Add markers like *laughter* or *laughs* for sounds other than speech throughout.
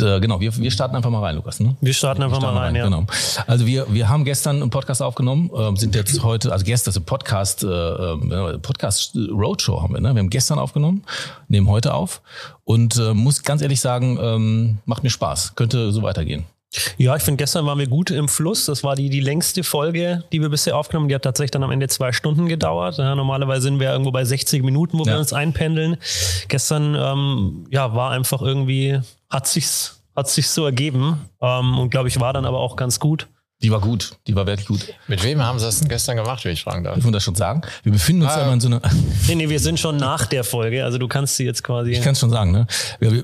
Äh, genau, wir, wir starten einfach mal rein, Lukas. Ne? Wir starten einfach wir starten mal rein, rein, ja. Genau. Also wir, wir haben gestern einen Podcast aufgenommen, äh, sind jetzt heute, also gestern, also Podcast, äh, äh, Podcast Roadshow haben wir, ne? Wir haben gestern aufgenommen, nehmen heute auf und äh, muss ganz ehrlich sagen, ähm, macht mir Spaß. Könnte so weitergehen. Ja, ich finde, gestern waren wir gut im Fluss. Das war die, die längste Folge, die wir bisher aufgenommen haben. Die hat tatsächlich dann am Ende zwei Stunden gedauert. Ja, normalerweise sind wir irgendwo bei 60 Minuten, wo ja. wir uns einpendeln. Gestern ähm, ja, war einfach irgendwie, hat sich's, hat sich so ergeben. Ähm, und glaube ich, war dann aber auch ganz gut. Die war gut, die war wirklich gut. Mit wem haben sie das denn gestern gemacht, wenn ich fragen darf? Dürfen wir das schon sagen? Wir befinden uns ah, ja in so einer. *laughs* Nee, nee, wir sind schon nach der Folge, also du kannst sie jetzt quasi. Ich kann es schon sagen, ne?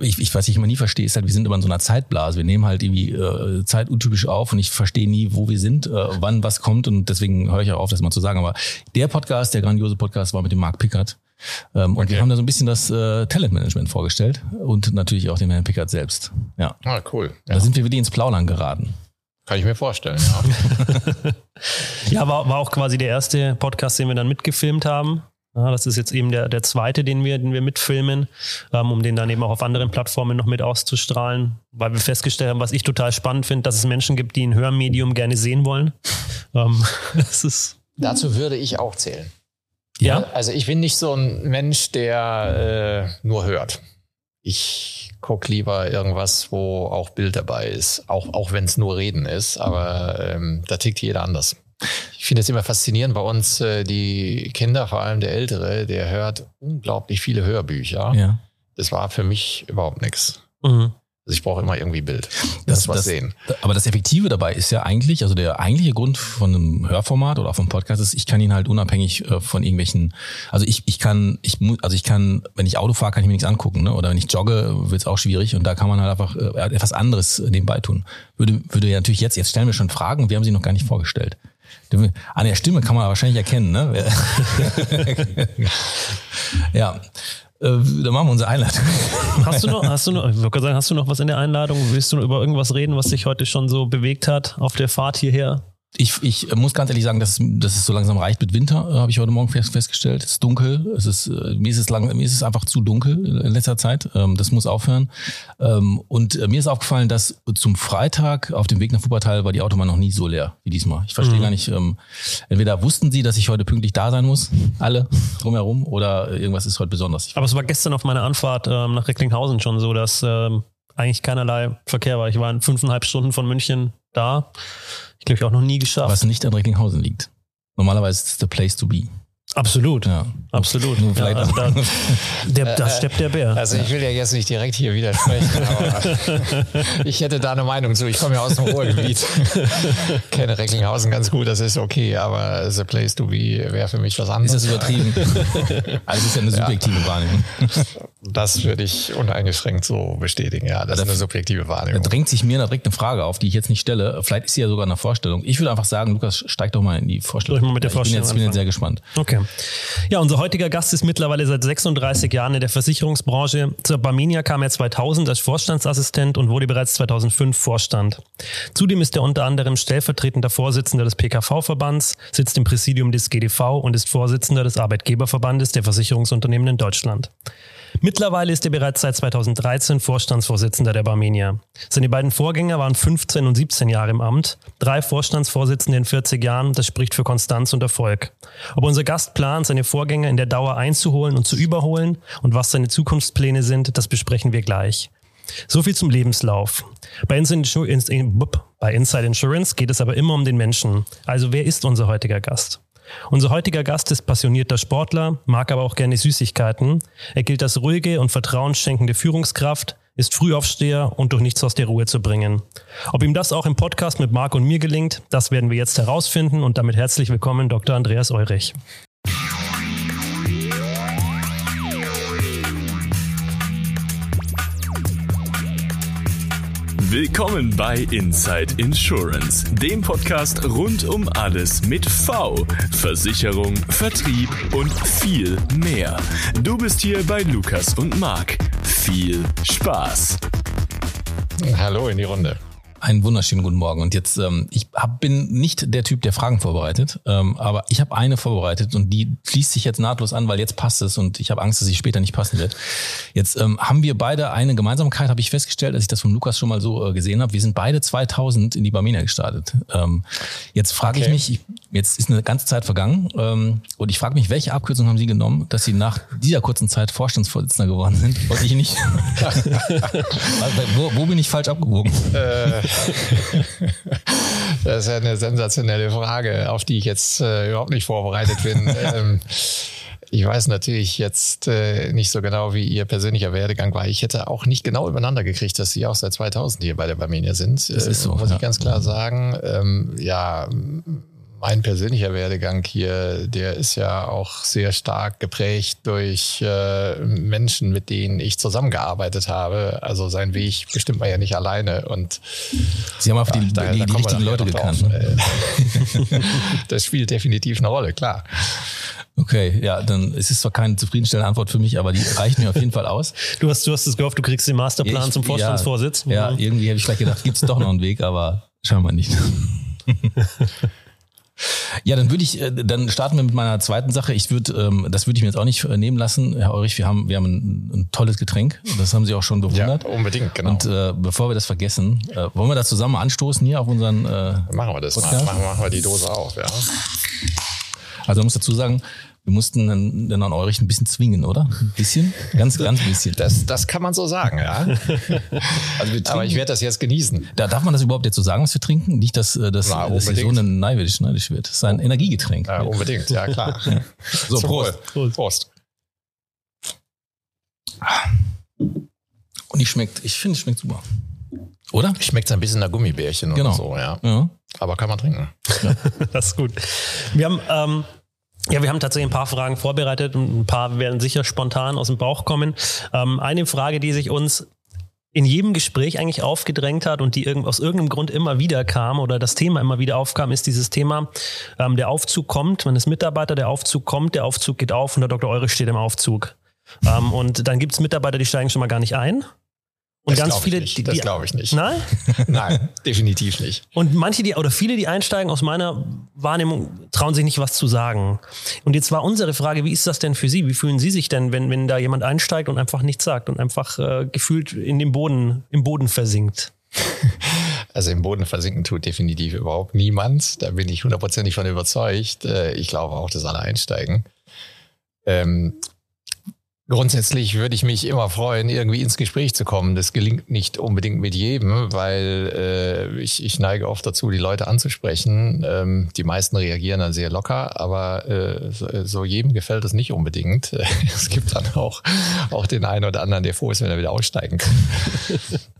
Ich, ich, was ich immer nie verstehe, ist halt, wir sind immer in so einer Zeitblase. Wir nehmen halt irgendwie äh, Zeit untypisch auf und ich verstehe nie, wo wir sind, äh, wann was kommt und deswegen höre ich auch auf, das mal zu sagen. Aber der Podcast, der grandiose Podcast, war mit dem Mark Pickard. Ähm, okay. Und wir haben da so ein bisschen das äh, Talentmanagement vorgestellt und natürlich auch den Herrn Pickard selbst. Ja. Ah, cool. Ja. Da sind wir wieder ins Plaudern geraten. Kann ich mir vorstellen, ja. *laughs* ja, war, war auch quasi der erste Podcast, den wir dann mitgefilmt haben. Ja, das ist jetzt eben der, der zweite, den wir, den wir mitfilmen, ähm, um den dann eben auch auf anderen Plattformen noch mit auszustrahlen, weil wir festgestellt haben, was ich total spannend finde, dass es Menschen gibt, die ein Hörmedium gerne sehen wollen. Ähm, *laughs* das ist Dazu würde ich auch zählen. Ja. Also ich bin nicht so ein Mensch, der äh, nur hört. Ich guck lieber irgendwas, wo auch Bild dabei ist, auch, auch wenn es nur Reden ist, aber ähm, da tickt jeder anders. Ich finde es immer faszinierend bei uns, äh, die Kinder, vor allem der Ältere, der hört unglaublich viele Hörbücher. Ja. Das war für mich überhaupt nichts. Mhm. Also ich brauche immer irgendwie Bild. Das, das was das, sehen. Aber das Effektive dabei ist ja eigentlich, also der eigentliche Grund von einem Hörformat oder auch vom Podcast ist, ich kann ihn halt unabhängig äh, von irgendwelchen, also ich, ich kann, ich muss, also ich kann, wenn ich Auto fahre, kann ich mir nichts angucken, ne? Oder wenn ich jogge, wird es auch schwierig und da kann man halt einfach äh, etwas anderes nebenbei tun. Würde, würde ja natürlich jetzt, jetzt stellen wir schon Fragen und wir haben sie noch gar nicht vorgestellt. An der Stimme kann man wahrscheinlich erkennen, ne? *laughs* ja. Äh, dann machen wir unsere Einladung. *laughs* Hast du noch, hast du noch, ich würde sagen, hast du noch was in der Einladung? Willst du noch über irgendwas reden, was dich heute schon so bewegt hat auf der Fahrt hierher? Ich, ich muss ganz ehrlich sagen, dass, dass es so langsam reicht mit Winter, äh, habe ich heute Morgen fest, festgestellt. Es ist dunkel, es ist, äh, mir, ist es lang, mir ist es einfach zu dunkel in letzter Zeit. Ähm, das muss aufhören. Ähm, und mir ist aufgefallen, dass zum Freitag auf dem Weg nach Wuppertal war die Autobahn noch nie so leer wie diesmal. Ich verstehe mhm. gar nicht, ähm, entweder wussten sie, dass ich heute pünktlich da sein muss, alle drumherum, oder irgendwas ist heute besonders. Aber es war gestern auf meiner Anfahrt nach Recklinghausen schon so, dass eigentlich keinerlei Verkehr war. Ich war in fünfeinhalb Stunden von München da. Ich glaube, ich auch noch nie geschafft. Was nicht an Recklinghausen liegt. Normalerweise ist es the place to be. Absolut, ja. absolut. Ja, also da, der, da steppt der Bär. Also ich will ja jetzt nicht direkt hier widersprechen, *laughs* aber ich hätte da eine Meinung zu. Ich komme ja aus dem Ruhrgebiet, *laughs* kenne Recklinghausen ganz gut, das ist okay, aber the place to be wäre für mich was anderes. Ist das übertrieben? *laughs* also ist ja eine subjektive ja. Wahrnehmung. Das würde ich uneingeschränkt so bestätigen, ja. Das da, ist eine subjektive Wahrnehmung. Da drängt sich mir direkt eine Frage auf, die ich jetzt nicht stelle. Vielleicht ist sie ja sogar eine Vorstellung. Ich würde einfach sagen, Lukas, steig doch mal in die Vorstellung. Ich, mal mit der Vorstellung ich bin jetzt, bin jetzt sehr gespannt. Okay. Ja, unser heutiger Gast ist mittlerweile seit 36 Jahren in der Versicherungsbranche. Zur Barminia kam er 2000 als Vorstandsassistent und wurde bereits 2005 Vorstand. Zudem ist er unter anderem stellvertretender Vorsitzender des PKV-Verbands, sitzt im Präsidium des GDV und ist Vorsitzender des Arbeitgeberverbandes der Versicherungsunternehmen in Deutschland. Mittlerweile ist er bereits seit 2013 Vorstandsvorsitzender der Barmenia. Seine beiden Vorgänger waren 15 und 17 Jahre im Amt, drei Vorstandsvorsitzende in 40 Jahren, das spricht für Konstanz und Erfolg. Ob unser Gast plant, seine Vorgänger in der Dauer einzuholen und zu überholen und was seine Zukunftspläne sind, das besprechen wir gleich. So viel zum Lebenslauf. Bei Inside Insurance geht es aber immer um den Menschen. Also wer ist unser heutiger Gast? Unser heutiger Gast ist passionierter Sportler, mag aber auch gerne Süßigkeiten. Er gilt als ruhige und vertrauensschenkende Führungskraft, ist Frühaufsteher und durch nichts aus der Ruhe zu bringen. Ob ihm das auch im Podcast mit Marc und mir gelingt, das werden wir jetzt herausfinden und damit herzlich willkommen Dr. Andreas Eurich. Willkommen bei Inside Insurance, dem Podcast rund um alles mit V, Versicherung, Vertrieb und viel mehr. Du bist hier bei Lukas und Marc. Viel Spaß. Hallo in die Runde. Einen wunderschönen guten Morgen. Und jetzt, ähm, ich hab, bin nicht der Typ, der Fragen vorbereitet, ähm, aber ich habe eine vorbereitet und die schließt sich jetzt nahtlos an, weil jetzt passt es und ich habe Angst, dass sie später nicht passen wird. Jetzt ähm, haben wir beide eine Gemeinsamkeit, habe ich festgestellt, als ich das von Lukas schon mal so äh, gesehen habe. Wir sind beide 2000 in die Barmenia gestartet. Ähm, jetzt frage okay. ich mich, jetzt ist eine ganze Zeit vergangen ähm, und ich frage mich, welche Abkürzung haben Sie genommen, dass Sie nach dieser kurzen Zeit Vorstandsvorsitzender geworden sind? Wollte ich nicht. *laughs* *laughs* wo, wo bin ich falsch abgewogen? Äh, *laughs* das ist ja eine sensationelle Frage, auf die ich jetzt äh, überhaupt nicht vorbereitet bin. *laughs* ähm, ich weiß natürlich jetzt äh, nicht so genau, wie Ihr persönlicher Werdegang war. Ich hätte auch nicht genau übereinander gekriegt, dass Sie auch seit 2000 hier bei der Barmenia sind. Das ist so, äh, muss ja. ich ganz klar sagen. Ähm, ja, mein persönlicher Werdegang hier, der ist ja auch sehr stark geprägt durch äh, Menschen, mit denen ich zusammengearbeitet habe. Also sein Weg bestimmt man ja nicht alleine. Und Sie haben auf ja, die, da, die, da die richtigen Leute gekannt. Ne? *laughs* das spielt definitiv eine Rolle, klar. Okay, ja, dann es ist zwar keine zufriedenstellende Antwort für mich, aber die reicht mir auf jeden Fall aus. *laughs* Du hast, du hast es gehofft, du kriegst den Masterplan ich, zum Vorstandsvorsitz. Ja, ja irgendwie habe ich gleich gedacht, gibt es doch noch einen Weg, aber schauen wir nicht. *laughs* Ja, dann würde ich, äh, dann starten wir mit meiner zweiten Sache. Ich würde, ähm, das würde ich mir jetzt auch nicht äh, nehmen lassen, Herr Eurich. Wir haben, wir haben ein, ein tolles Getränk. Das haben Sie auch schon bewundert. Ja, unbedingt, genau. Und äh, bevor wir das vergessen, äh, wollen wir das zusammen anstoßen hier auf unseren äh, Machen wir das. Podcast? Machen, machen wir die Dose auf, ja. Also man muss dazu sagen, wir mussten den Herrn Eurich ein bisschen zwingen, oder? Ein bisschen? Ganz, ganz bisschen. Das, das kann man so sagen, ja. *laughs* also wir Aber ich werde das jetzt genießen. Da darf man das überhaupt jetzt so sagen, was wir trinken? Nicht, dass, äh, dass, Na, dass die Sonne neidisch, neidisch wird. Das ist ein Energiegetränk. Ja, unbedingt, ja klar. *laughs* so, Prost. Prost. Prost. Und die schmeckt, ich finde, es schmeckt super. Oder? Schmeckt ein bisschen nach Gummibärchen genau. oder so, ja. ja. Aber kann man trinken. Ja. *laughs* das ist gut. Wir haben ähm, ja, wir haben tatsächlich ein paar Fragen vorbereitet und ein paar werden sicher spontan aus dem Bauch kommen. Ähm, eine Frage, die sich uns in jedem Gespräch eigentlich aufgedrängt hat und die aus irgendeinem Grund immer wieder kam oder das Thema immer wieder aufkam, ist dieses Thema, ähm, der Aufzug kommt, man ist Mitarbeiter, der Aufzug kommt, der Aufzug geht auf und der Dr. Eure steht im Aufzug. Ähm, und dann gibt es Mitarbeiter, die steigen schon mal gar nicht ein. Und das ganz viele, die, das glaube ich nicht. Nein? *laughs* Nein, definitiv nicht. Und manche, die, oder viele, die einsteigen, aus meiner Wahrnehmung, trauen sich nicht was zu sagen. Und jetzt war unsere Frage, wie ist das denn für Sie? Wie fühlen Sie sich denn, wenn, wenn da jemand einsteigt und einfach nichts sagt und einfach äh, gefühlt in den Boden, im Boden versinkt? *laughs* Also im Boden versinken tut definitiv überhaupt niemand. Da bin ich hundertprozentig von überzeugt. Äh, ich glaube auch, dass alle einsteigen. Ähm, Grundsätzlich würde ich mich immer freuen, irgendwie ins Gespräch zu kommen. Das gelingt nicht unbedingt mit jedem, weil äh, ich, ich neige oft dazu, die Leute anzusprechen. Ähm, die meisten reagieren dann sehr locker, aber äh, so, so jedem gefällt das nicht unbedingt. *laughs* es gibt dann auch, auch den einen oder anderen, der froh ist, wenn er wieder aussteigen kann. *laughs*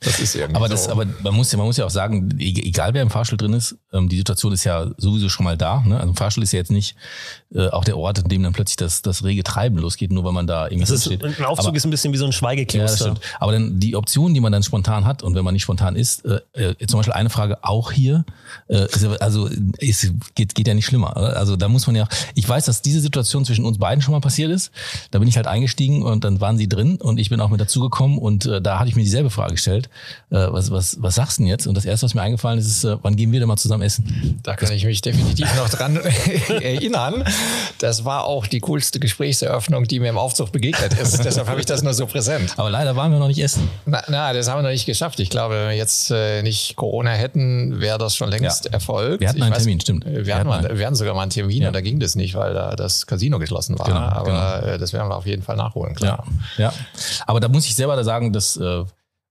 Das ist irgendwie aber das, so. aber man muss ja, man muss ja auch sagen, e-, egal wer im Fahrstuhl drin ist, ähm, die Situation ist ja sowieso schon mal da. Ne? Also ein Fahrstuhl ist ja jetzt nicht äh, auch der Ort, in dem dann plötzlich das, das rege Treiben losgeht, nur weil man da irgendwie das steht. Ein Aufzug aber, ist ein bisschen wie so ein Schweigekloster. Ja, aber dann die Optionen, die man dann spontan hat und wenn man nicht spontan ist, äh, äh, zum Beispiel eine Frage auch hier, äh, also es geht, geht ja nicht schlimmer. Also da muss man ja, ich weiß, dass diese Situation zwischen uns beiden schon mal passiert ist. Da bin ich halt eingestiegen und dann waren sie drin und ich bin auch mit dazugekommen und äh, da hatte ich mir dieselbe Frage gestellt äh, was, was, was sagst du denn jetzt? Und das erste, was mir eingefallen ist, ist, äh, wann gehen wir denn mal zusammen essen? Da kann ich mich definitiv noch dran *laughs* erinnern. Das war auch die coolste Gesprächseröffnung, die mir im Aufzug begegnet ist. *laughs* Deshalb habe ich das nur so präsent. Aber leider waren wir noch nicht essen. Na, na das haben wir noch nicht geschafft. Ich glaube, wenn wir jetzt äh, nicht Corona hätten, wäre das schon längst ja. erfolgt. Wir hatten einen weiß, Termin, stimmt. Wir, wir hatten, mal, wir hatten sogar mal einen Termin ja. und da ging das nicht, weil da das Casino geschlossen war. Genau, Aber genau. Äh, das werden wir auf jeden Fall nachholen, klar. Ja, ja. Aber da muss ich selber da sagen, dass äh,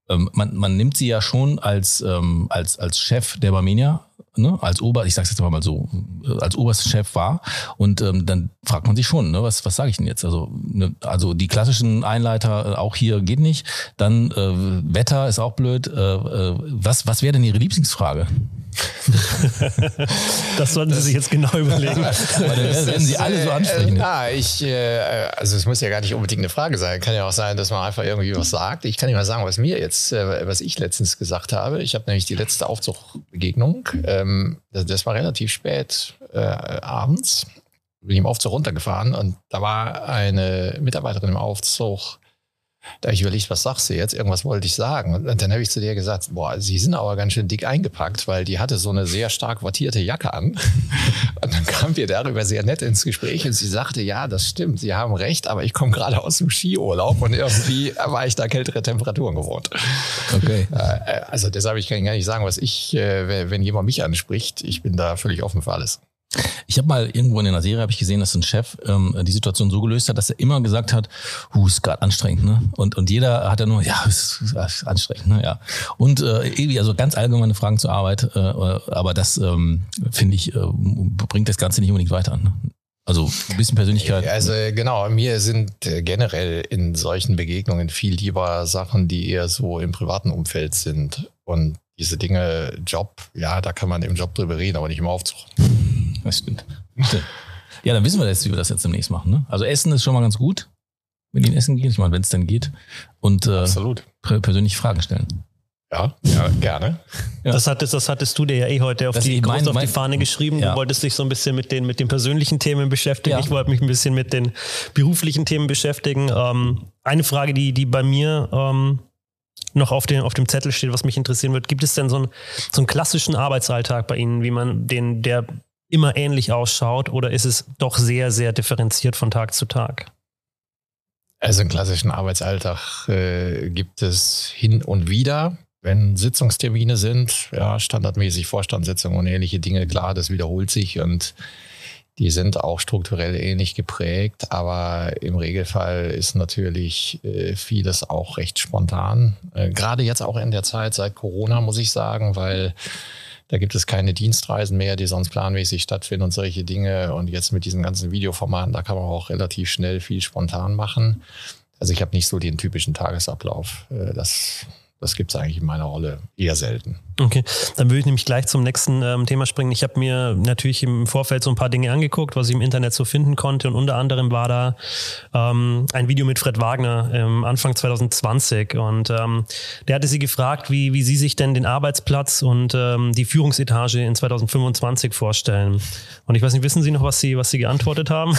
ähm, man, man nimmt sie ja schon als, ähm, als, als Chef der Barmenia, ne, als Ober, ich sag's jetzt mal so, äh, als oberster Chef war. Und ähm, dann fragt man sich schon, ne, was, was sage ich denn jetzt? Also, ne, also die klassischen Einleiter, äh, auch hier geht nicht. Dann äh, Wetter ist auch blöd. Äh, äh, was, was wäre denn Ihre Lieblingsfrage? *laughs* das sollten Sie sich jetzt genau überlegen. Weil dann werden Sie alle so ansprechen. Äh, ja, ich, äh, also es muss ja gar nicht unbedingt eine Frage sein. Kann ja auch sein, dass man einfach irgendwie was sagt. Ich kann Ihnen mal sagen, was mir jetzt, äh, was ich letztens gesagt habe. Ich habe nämlich die letzte Aufzugbegegnung. Ähm, das, das, war relativ spät äh, abends. Bin ich im Aufzug runtergefahren und da war eine Mitarbeiterin im Aufzug, Da habe ich überlegt, was sagst du jetzt? Irgendwas wollte ich sagen. Und dann habe ich zu dir gesagt, boah, sie sind aber ganz schön dick eingepackt, weil die hatte so eine sehr stark wattierte Jacke an. *laughs* Und dann kamen wir darüber sehr nett ins Gespräch und sie sagte, ja, das stimmt, Sie haben recht, aber ich komme gerade aus dem Skiurlaub und irgendwie *laughs* war ich da kältere Temperaturen gewohnt. Okay. Äh, also deshalb ich kann gar nicht sagen, was ich, äh, wenn jemand mich anspricht, ich bin da völlig offen für alles. Ich habe mal irgendwo in einer Serie habe ich gesehen, dass ein Chef ähm, die Situation so gelöst hat, dass er immer gesagt hat, hu, ist gerade anstrengend, ne? Und und jeder hat ja nur, ja, ist, ist anstrengend, ne? Ja. Und äh, irgendwie also ganz allgemeine Fragen zur Arbeit, äh, aber das ähm, finde ich äh, bringt das Ganze nicht unbedingt weiter. Ne? Also ein bisschen Persönlichkeit. Also genau, mir sind äh, generell in solchen Begegnungen viel lieber Sachen, die eher so im privaten Umfeld sind. Und diese Dinge, Job, ja, da kann man im Job drüber reden, aber nicht im Aufzug. Das stimmt. Ja, dann wissen wir jetzt, wie wir das jetzt demnächst machen. Ne? Also Essen ist schon mal ganz gut, wenn die in Essen gehen. Ich meine, wenn es dann geht. Und äh, Absolut. persönlich Fragen stellen. Ja, ja, gerne. Ja. Das, hattest, das hattest du dir ja eh heute auf, das die, mein, auf die Fahne geschrieben. Ja. Du wolltest dich so ein bisschen mit den, mit den persönlichen Themen beschäftigen. Ja. Ich wollte mich ein bisschen mit den beruflichen Themen beschäftigen. Ähm, eine Frage, die, die bei mir ähm, noch auf dem, auf dem Zettel steht, was mich interessieren wird. Gibt es denn so einen, so einen klassischen Arbeitsalltag bei Ihnen, wie man den, der immer ähnlich ausschaut, oder ist es doch sehr, sehr differenziert von Tag zu Tag? Also einen klassischen Arbeitsalltag äh, gibt es hin und wieder wenn Sitzungstermine sind, ja, standardmäßig Vorstandssitzungen und ähnliche Dinge, klar, das wiederholt sich und die sind auch strukturell ähnlich geprägt, aber im Regelfall ist natürlich äh, vieles auch recht spontan. Äh, gerade jetzt auch in der Zeit seit Corona, muss ich sagen, weil da gibt es keine Dienstreisen mehr, die sonst planmäßig stattfinden und solche Dinge. Und jetzt mit diesen ganzen Videoformaten, da kann man auch relativ schnell viel spontan machen. Also ich habe nicht so den typischen Tagesablauf. Äh, das das gibt es eigentlich in meiner Rolle eher selten. Okay, dann würde ich nämlich gleich zum nächsten ähm, Thema springen. Ich habe mir natürlich im Vorfeld so ein paar Dinge angeguckt, was ich im Internet so finden konnte. Und unter anderem war da ähm, ein Video mit Fred Wagner ähm, Anfang 2020. Und ähm, der hatte sie gefragt, wie, wie sie sich denn den Arbeitsplatz und ähm, die Führungsetage in 2025 vorstellen. Und ich weiß nicht, wissen Sie noch, was Sie, was Sie geantwortet haben?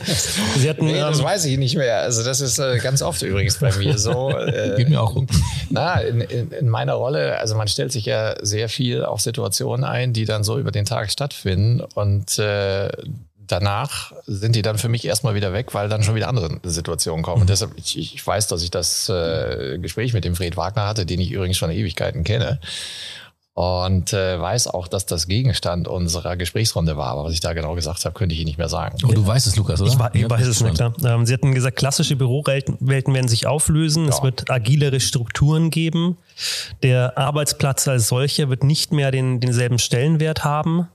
*laughs* sie hatten, nee, das ähm, weiß ich nicht mehr. Also das ist äh, ganz oft übrigens bei mir so. *laughs* Äh, Geht mir auch rum. Na, in, in, in meiner Rolle, also man stellt sich ja sehr viel auf Situationen ein, die dann so über den Tag stattfinden und äh, danach sind die dann für mich erstmal wieder weg, weil dann schon wieder andere Situationen kommen. Mhm. Und deshalb, ich, ich weiß, dass ich das äh, Gespräch mit dem Fred Wagner hatte, den ich übrigens schon Ewigkeiten kenne und äh, weiß auch, dass das Gegenstand unserer Gesprächsrunde war. Aber was ich da genau gesagt habe, könnte ich Ihnen nicht mehr sagen. Aber du weißt es, Lukas, oder? Ich, war, ich ja, weiß es, nicht, klar. Ähm, Sie hatten gesagt, klassische Bürowelten werden sich auflösen. Ja. Es wird agilere Strukturen geben. Der Arbeitsplatz als solcher wird nicht mehr den, denselben Stellenwert haben.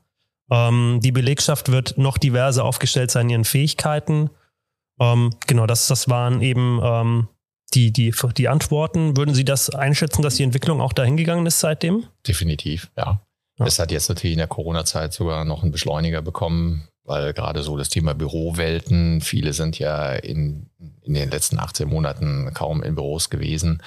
Ähm, die Belegschaft wird noch diverser aufgestellt sein in ihren Fähigkeiten. Ähm, genau, das, das waren eben ähm, die, die, die Antworten. Würden Sie das einschätzen, dass die Entwicklung auch dahin gegangen ist seitdem? Definitiv, ja. ja. Es hat jetzt natürlich in der Corona-Zeit sogar noch einen Beschleuniger bekommen, weil gerade so das Thema Bürowelten, viele sind ja in, in den letzten 18 Monaten kaum in Büros gewesen.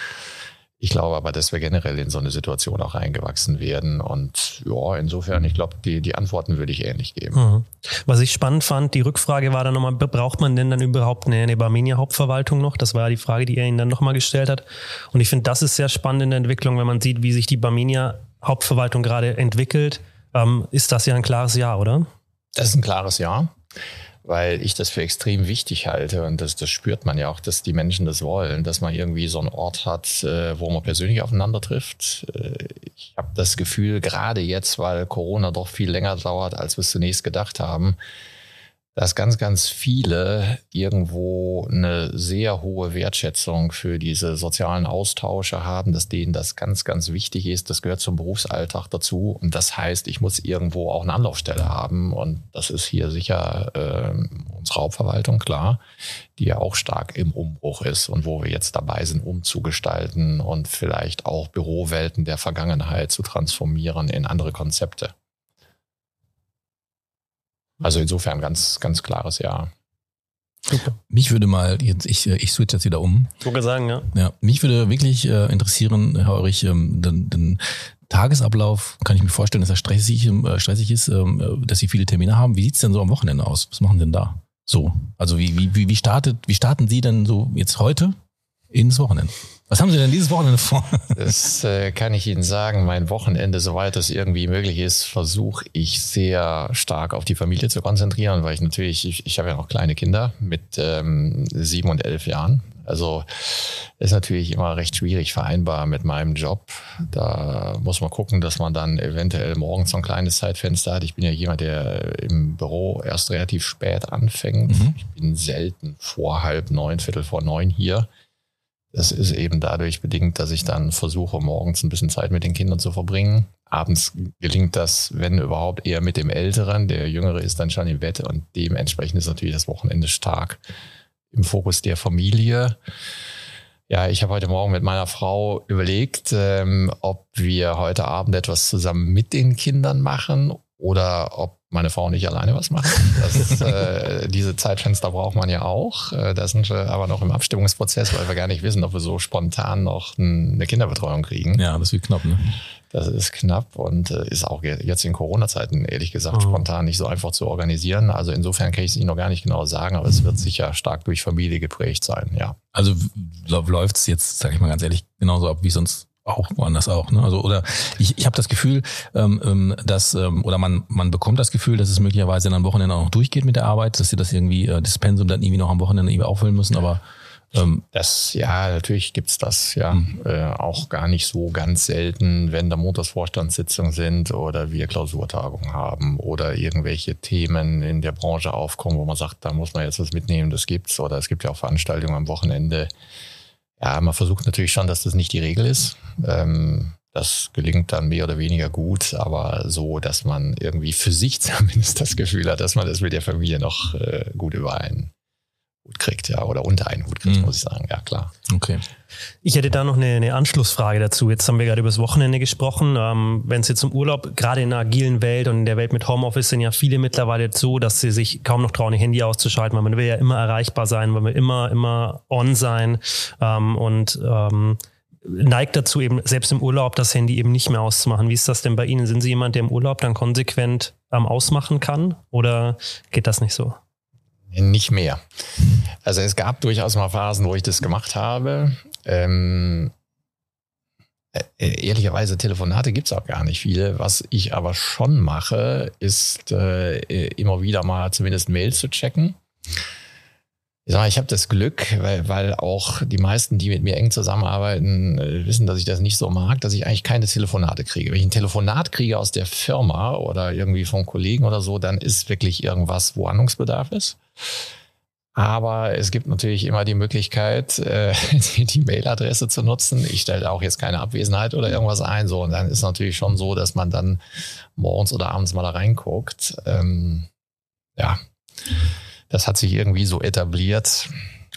Ich glaube aber, dass wir generell in so eine Situation auch reingewachsen werden. Und ja, insofern, ich glaube, die, die Antworten würde ich ähnlich geben. Mhm. Was ich spannend fand, die Rückfrage war dann nochmal, braucht man denn dann überhaupt eine, eine Barmenia-Hauptverwaltung noch? Das war ja die Frage, die er Ihnen dann nochmal gestellt hat. Und ich finde, das ist sehr spannend in der Entwicklung, wenn man sieht, wie sich die Barmenia-Hauptverwaltung gerade entwickelt. Ähm, ist das ja ein klares Ja, oder? Das ist ein klares Ja weil ich das für extrem wichtig halte und das, das spürt man ja auch, dass die Menschen das wollen, dass man irgendwie so einen Ort hat, äh, wo man persönlich aufeinander trifft. Äh, ich habe das Gefühl, gerade jetzt, weil Corona doch viel länger dauert, als wir es zunächst gedacht haben, dass ganz, ganz viele irgendwo eine sehr hohe Wertschätzung für diese sozialen Austausche haben, dass denen das ganz, ganz wichtig ist. Das gehört zum Berufsalltag dazu. Und das heißt, ich muss irgendwo auch eine Anlaufstelle haben. Und das ist hier sicher äh, unsere Hauptverwaltung, klar, die ja auch stark im Umbruch ist und wo wir jetzt dabei sind, umzugestalten und vielleicht auch Bürowelten der Vergangenheit zu transformieren in andere Konzepte. Also insofern ganz, ganz klares Ja. Super. Mich würde mal, jetzt, ich, ich switch jetzt wieder um. Sogar sagen, ja. Ja, mich würde wirklich äh, interessieren, Herr Eurich, ähm, den, den Tagesablauf, kann ich mir vorstellen, dass er stressig, äh, stressig ist, ähm, äh, dass Sie viele Termine haben. Wie sieht's denn so am Wochenende aus? Was machen Sie denn da? So, also wie, wie, wie, wie startet, wie starten Sie denn so jetzt heute ins Wochenende. Was haben Sie denn dieses Wochenende vor? Das äh, kann ich Ihnen sagen. Mein Wochenende, soweit es irgendwie möglich ist, versuche ich sehr stark auf die Familie zu konzentrieren, weil ich natürlich, ich, ich habe ja noch kleine Kinder mit ähm, sieben und elf Jahren. Also ist natürlich immer recht schwierig vereinbar mit meinem Job. Da muss man gucken, dass man dann eventuell morgens so ein kleines Zeitfenster hat. Ich bin ja jemand, der im Büro erst relativ spät anfängt. Mhm. Ich bin selten vor halb neun, Viertel vor neun hier. Das ist eben dadurch bedingt, dass ich dann versuche, morgens ein bisschen Zeit mit den Kindern zu verbringen. Abends gelingt das, wenn überhaupt, eher mit dem Älteren. Der Jüngere ist dann schon im Bett und dementsprechend ist natürlich das Wochenende stark im Fokus der Familie. Ja, ich habe heute Morgen mit meiner Frau überlegt, ähm, ob wir heute Abend etwas zusammen mit den Kindern machen oder ob meine Frau nicht alleine was macht. Das, *laughs* äh, diese Zeitfenster braucht man ja auch. Äh, da sind wir aber noch im Abstimmungsprozess, weil wir gar nicht wissen, ob wir so spontan noch eine Kinderbetreuung kriegen. Ja, das wird knapp, ne? Das ist knapp und äh, ist auch jetzt in Corona-Zeiten ehrlich gesagt oh. spontan nicht so einfach zu organisieren. Also insofern kann ich es Ihnen noch gar nicht genau sagen, aber es wird sicher stark durch Familie geprägt sein, ja. Also läuft es jetzt, sage ich mal ganz ehrlich, genauso ab wie sonst auch woanders auch. Ne? Also oder ich, ich habe das Gefühl, ähm, ähm, dass ähm, oder man man bekommt das Gefühl, dass es möglicherweise dann am Wochenende auch noch durchgeht mit der Arbeit, dass sie das irgendwie äh, das Pensum dann irgendwie noch am Wochenende irgendwie auffüllen müssen. Aber ähm, das, ja, natürlich gibt's das, ja. Mhm. Äh, auch gar nicht so ganz selten, wenn da Montagsvorstandssitzungen sind oder wir Klausurtagungen haben oder irgendwelche Themen in der Branche aufkommen, wo man sagt, da muss man jetzt was mitnehmen, das gibt's. Oder es gibt ja auch Veranstaltungen am Wochenende. Ja, man versucht natürlich schon, dass das nicht die Regel ist. Ähm, das gelingt dann mehr oder weniger gut, aber so, dass man irgendwie für sich *laughs* zumindest das Gefühl hat, dass man das mit der Familie noch äh, gut überein Hut kriegt, ja, oder unter einen Hut kriegt, mhm. muss ich sagen, ja klar. Okay. Ich hätte da noch eine, eine Anschlussfrage dazu. Jetzt haben wir gerade über das Wochenende gesprochen. Ähm, Wenn es jetzt im Urlaub, gerade in der agilen Welt und in der Welt mit Homeoffice sind ja viele mittlerweile so, dass sie sich kaum noch trauen, ihr Handy auszuschalten, weil man will ja immer erreichbar sein, man will immer, immer on sein ähm, und ähm, neigt dazu eben selbst im Urlaub das Handy eben nicht mehr auszumachen. Wie ist das denn bei Ihnen? Sind Sie jemand, der im Urlaub dann konsequent ähm, ausmachen kann oder geht das nicht so? Nicht mehr. Also es gab durchaus mal Phasen, wo ich das gemacht habe. Ähm, äh, ehrlicherweise Telefonate gibt's auch gar nicht viele. Was ich aber schon mache, ist äh, immer wieder mal zumindest Mail zu checken. Ich, sag mal, ich habe das Glück, weil, weil auch die meisten, die mit mir eng zusammenarbeiten, äh, wissen, dass ich das nicht so mag, dass ich eigentlich keine Telefonate kriege. Wenn ich ein Telefonat kriege aus der Firma oder irgendwie vom Kollegen oder so, dann ist wirklich irgendwas, wo Handlungsbedarf ist. Aber es gibt natürlich immer die Möglichkeit, äh, *laughs* die Mailadresse zu nutzen. Ich stelle auch jetzt keine Abwesenheit oder irgendwas ein. So, und dann ist natürlich schon so, dass man dann morgens oder abends mal da reinguckt. Ähm, ja das hat sich irgendwie so etabliert.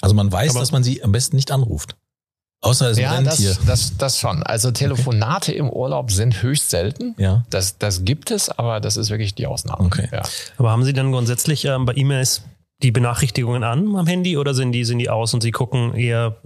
Also man weiß, Aber dass man sie am besten nicht anruft. Außer es ja, das, hier. Das, das schon. Also Telefonate okay. im Urlaub sind höchst selten. Ja. Das, das gibt es, aber das ist wirklich die Ausnahme. Okay. Ja. Aber haben Sie dann grundsätzlich ähm, bei E-Mails die Benachrichtigungen an am Handy oder sind die, sind die aus und Sie gucken eher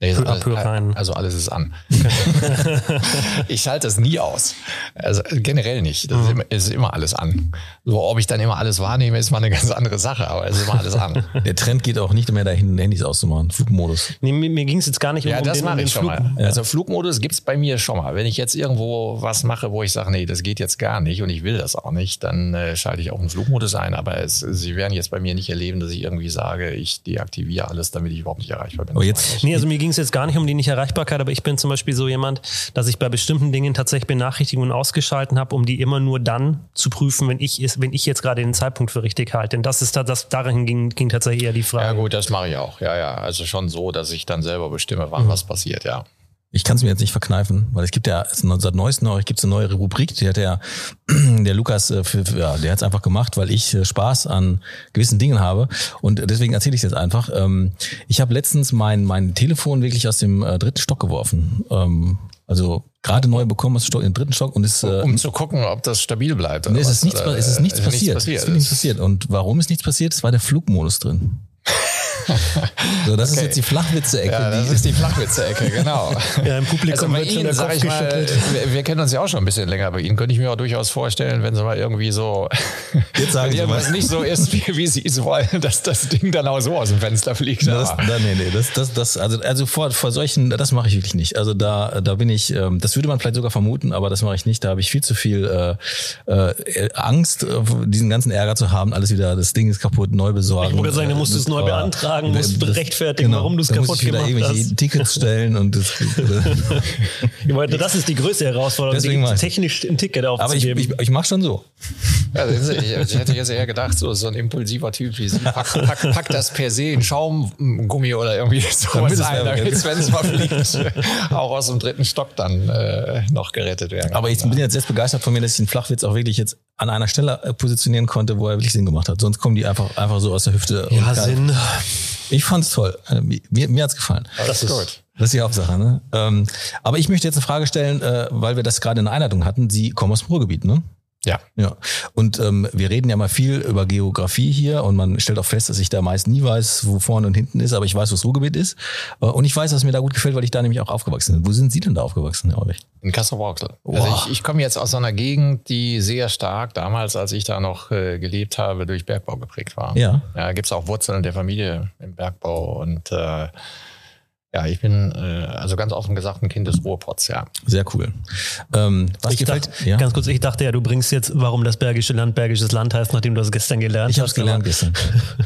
Nee, also, alles, also alles ist an. Okay. *laughs* ich schalte das nie aus. Also generell nicht. Das ist, immer, ist immer alles an. So, ob ich dann immer alles wahrnehme, ist mal eine ganz andere Sache, aber es ist immer alles an. *laughs* Der Trend geht auch nicht mehr dahin, Handys auszumachen. Flugmodus. Nee, mir, mir ging es jetzt gar nicht um, ja, um das den, mache ich schon Flug. mal. Ja. Also Flugmodus gibt's bei mir schon mal. Wenn ich jetzt irgendwo was mache, wo ich sage, nee, das geht jetzt gar nicht und ich will das auch nicht, dann äh, schalte ich auch einen Flugmodus ein. Aber es, Sie werden jetzt bei mir nicht erleben, dass ich irgendwie sage, ich deaktiviere alles, damit ich überhaupt nicht erreichbar bin. Aber jetzt, nee, also mir ging es jetzt gar nicht um die Nicht-Erreichbarkeit, aber ich bin zum Beispiel so jemand, dass ich bei bestimmten Dingen tatsächlich Benachrichtigungen ausgeschalten habe, um die immer nur dann zu prüfen, wenn ich, wenn ich jetzt gerade den Zeitpunkt für richtig halte. Denn das ist das, darin ging, ging tatsächlich eher die Frage. Ja gut, das mache ich auch. Ja, ja. Also schon so, dass ich dann selber bestimme, wann mhm. was passiert, ja. Ich kann es mir jetzt nicht verkneifen, weil es gibt ja seit neuestem noch, gibt eine neue Rubrik, die hat der, *clears throat* der Lukas, äh, für, ja, der hat es einfach gemacht, weil ich äh, Spaß an gewissen Dingen habe. Und deswegen erzähle ich es jetzt einfach. Ähm, ich habe letztens mein, mein Telefon wirklich aus dem äh, dritten Stock geworfen. Ähm, also gerade neu bekommen aus dem dritten Stock und ist um, um zu gucken, ob das stabil bleibt. Oder nee, es ist nichts, es ist nichts passiert. Nichts passiert. Es ist nichts passiert. Und warum ist nichts passiert? Es war der Flugmodus drin. *laughs* *laughs* so, das okay. ist jetzt die Flachwitze-Ecke. Ja, das die ist die *laughs* Flachwitze-Ecke, genau. ja, im Publikum also wird Ihnen, sag ich mal, wir, wir, kennen uns ja auch schon ein bisschen länger. Bei Ihnen könnte ich mir auch durchaus vorstellen, wenn Sie mal irgendwie so, *laughs* jetzt sagen wenn irgendwas nicht so ist, wie, wie Sie es wollen, dass das Ding dann auch so aus dem Fenster fliegt. Das, da, nee, nee, das, das, das, also, also vor, vor solchen, das mache ich wirklich nicht. Also da, da bin ich, ähm, das würde man vielleicht sogar vermuten, aber das mache ich nicht. Da habe ich viel zu viel äh, äh, Angst, diesen ganzen Ärger zu haben, alles wieder, das Ding ist kaputt, neu besorgen. Ich würde sagen, da musst du es neu beantragen, musst das, rechtfertigen, genau, warum du es kaputt gemacht hast. irgendwelche Tickets stellen und das, *laughs* das ist die größte Herausforderung, Deswegen technisch ein Ticket aufzugeben. Aber ich, ich, ich mache schon so. Ja, ich, ich hätte jetzt eher gedacht, so, so ein impulsiver Typ wie Sie, pack, pack, pack das per se in Schaumgummi oder irgendwie *laughs* sowas ein, damit, wenn es mal fliegt, auch aus dem dritten Stock dann äh, noch gerettet werden Aber ich bin jetzt sehr begeistert von mir, dass ich den Flachwitz auch wirklich jetzt an einer Stelle äh, positionieren konnte, wo er wirklich Sinn gemacht hat. Sonst kommen die einfach, einfach so aus der Hüfte. Ja, Sinn. Ich fand's toll. Äh, mir, mir hat's gefallen. Das ist gut. Das ist die Hauptsache. Ne? Ähm, aber ich möchte jetzt eine Frage stellen, äh, weil wir das gerade in der Einleitung hatten. Sie kommen aus dem Ruhrgebiet, ne? Ja. Ja. Und ähm, wir reden ja mal viel über Geografie hier und man stellt auch fest, dass ich da meist nie weiß, wo vorne und hinten ist, aber ich weiß, wo das Ruhrgebiet ist. Äh, und ich weiß, was mir da gut gefällt, weil ich da nämlich auch aufgewachsen bin. Wo sind Sie denn da aufgewachsen, Herr Ulrich? In Kassel-Rauxel. Wow. Also ich, ich komme jetzt aus einer Gegend, die sehr stark damals, als ich da noch äh, gelebt habe, durch Bergbau geprägt war. Ja. Ja, gibt es auch Wurzeln der Familie im Bergbau und äh, ja, ich bin äh, also ganz offen gesagt ein Kind des Ruhrpots, ja. Sehr cool. Ähm, was ich gefällt? Dachte, ja? Ganz kurz, ich dachte ja, du bringst jetzt, warum das Bergische Land Bergisches Land heißt, nachdem du das gestern gelernt ich hast. Ich habe es gelernt gestern.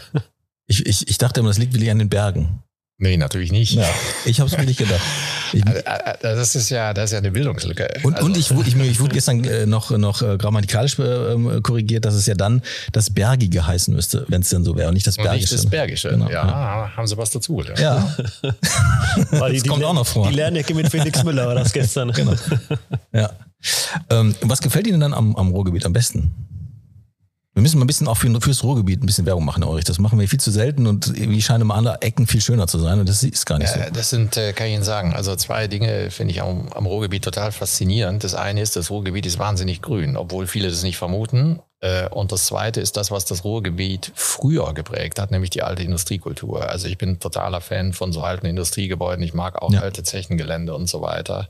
*laughs* ich, ich, ich dachte immer, das liegt wirklich an den Bergen. Nee, natürlich nicht. Ja, ich habe es mir nicht gedacht. Ich, äh, äh, das ist ja, das ist ja eine Bildungslücke. Und, also. und ich, ich, ich wurde gestern äh, noch, noch grammatikalisch ähm, korrigiert, dass es ja dann das Bergige heißen müsste, wenn es denn so wäre und nicht das Bergische. Nicht das Bergische, genau. ja, ja, haben sie was dazu. Ja. *laughs* ja. das kommt auch noch vor. Die Lernecke mit Felix Müller war das gestern. Genau. Ja. Ähm, was gefällt Ihnen dann am, am Ruhrgebiet am besten? Wir müssen mal ein bisschen auch für, fürs Ruhrgebiet ein bisschen Werbung machen, Ulrich. Das machen wir viel zu selten und irgendwie scheinen immer andere Ecken viel schöner zu sein und das ist gar nicht so. das sind, äh, kann ich Ihnen sagen, also zwei Dinge finde ich am, am Ruhrgebiet total faszinierend. Das eine ist, das Ruhrgebiet ist wahnsinnig grün, obwohl viele das nicht vermuten. Äh, und das zweite ist das, was das Ruhrgebiet früher geprägt hat, nämlich die alte Industriekultur. Also ich bin totaler Fan von so alten Industriegebäuden. Ich mag auch ja. alte Zechengelände und so weiter.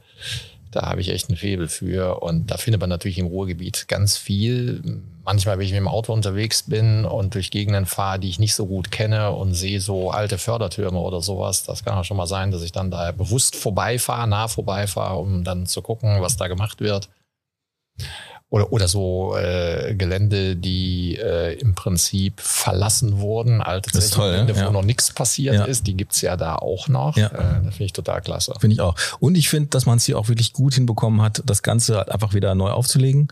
Da habe ich echt ein Febel für. Und da findet man natürlich im Ruhrgebiet ganz viel. Manchmal, wenn ich mit dem Auto unterwegs bin und durch Gegenden fahre, die ich nicht so gut kenne und sehe so alte Fördertürme oder sowas, das kann auch schon mal sein, dass ich dann da bewusst vorbeifahre, nah vorbeifahre, um dann zu gucken, was da gemacht wird oder, oder so äh, Gelände, die äh, im Prinzip verlassen wurden, alte Gelände, ja. wo noch nichts passiert ja. ist, die gibt's ja da auch noch. Ja. Äh, das finde ich total klasse. Finde ich auch. Und ich finde, dass man es hier auch wirklich gut hinbekommen hat, das Ganze halt einfach wieder neu aufzulegen.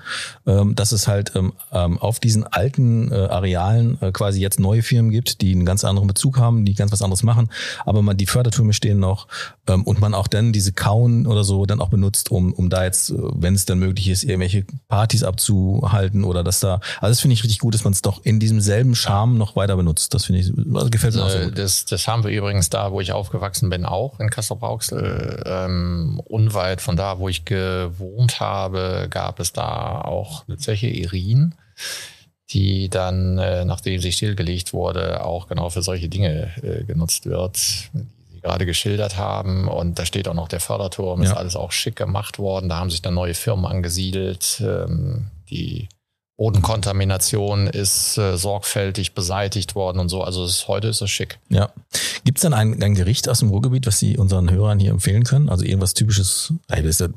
Ähm, dass es halt ähm, ähm, auf diesen alten äh, Arealen äh, quasi jetzt neue Firmen gibt, die einen ganz anderen Bezug haben, die ganz was anderes machen. Aber man die Fördertürme stehen noch ähm, und man auch dann diese Kauen oder so dann auch benutzt, um, um da jetzt, äh, wenn es dann möglich ist, irgendwelche Partys Partys abzuhalten oder dass da, also das finde ich richtig gut, dass man es doch in diesem selben Charme noch weiter benutzt. Das finde ich, also gefällt mir auch so gut. Das, das haben wir übrigens da, wo ich aufgewachsen bin, auch in Kassel-Brauxel. Ähm, unweit von da, wo ich gewohnt habe, gab es da auch eine Zeche Irin die dann, äh, nachdem sie stillgelegt wurde, auch genau für solche Dinge äh, genutzt wird gerade geschildert haben. Und da steht auch noch der Förderturm, ist alles auch schick gemacht worden. Da haben sich dann neue Firmen angesiedelt. Ähm, die Bodenkontamination ist äh, sorgfältig beseitigt worden und so. Also ist, heute ist es schick. Ja. Gibt es dann ein, ein, Gericht aus dem Ruhrgebiet, was Sie unseren Hörern hier empfehlen können? Also irgendwas typisches,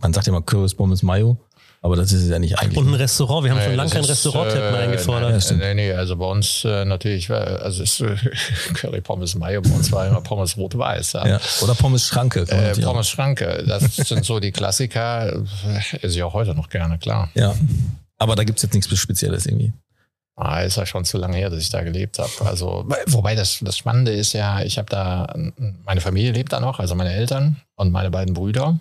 man sagt ja mal Kürbis, Pommes, Mayo. Aber das ist ja nicht eigentlich. Und ein Restaurant. Wir haben schon lange kein Restaurant äh, eingefordert. Nein, nee, nee, also bei uns äh, natürlich, also ist äh, *laughs* Curry Pommes Mayo, bei uns war immer Pommes Rot-Weiß. Ja. ja. Oder Pommes Schranke. Äh, Pommes Schranke, das sind so die Klassiker. Esse ich auch heute noch gerne, klar. Ja. Aber da gibt es jetzt nichts Spezielles irgendwie. Ah, ist ja schon zu lange her, dass ich da gelebt habe. Also, wobei das, das Spannende ist ja, ich habe da, meine Familie lebt da noch, also meine Eltern und meine beiden Brüder.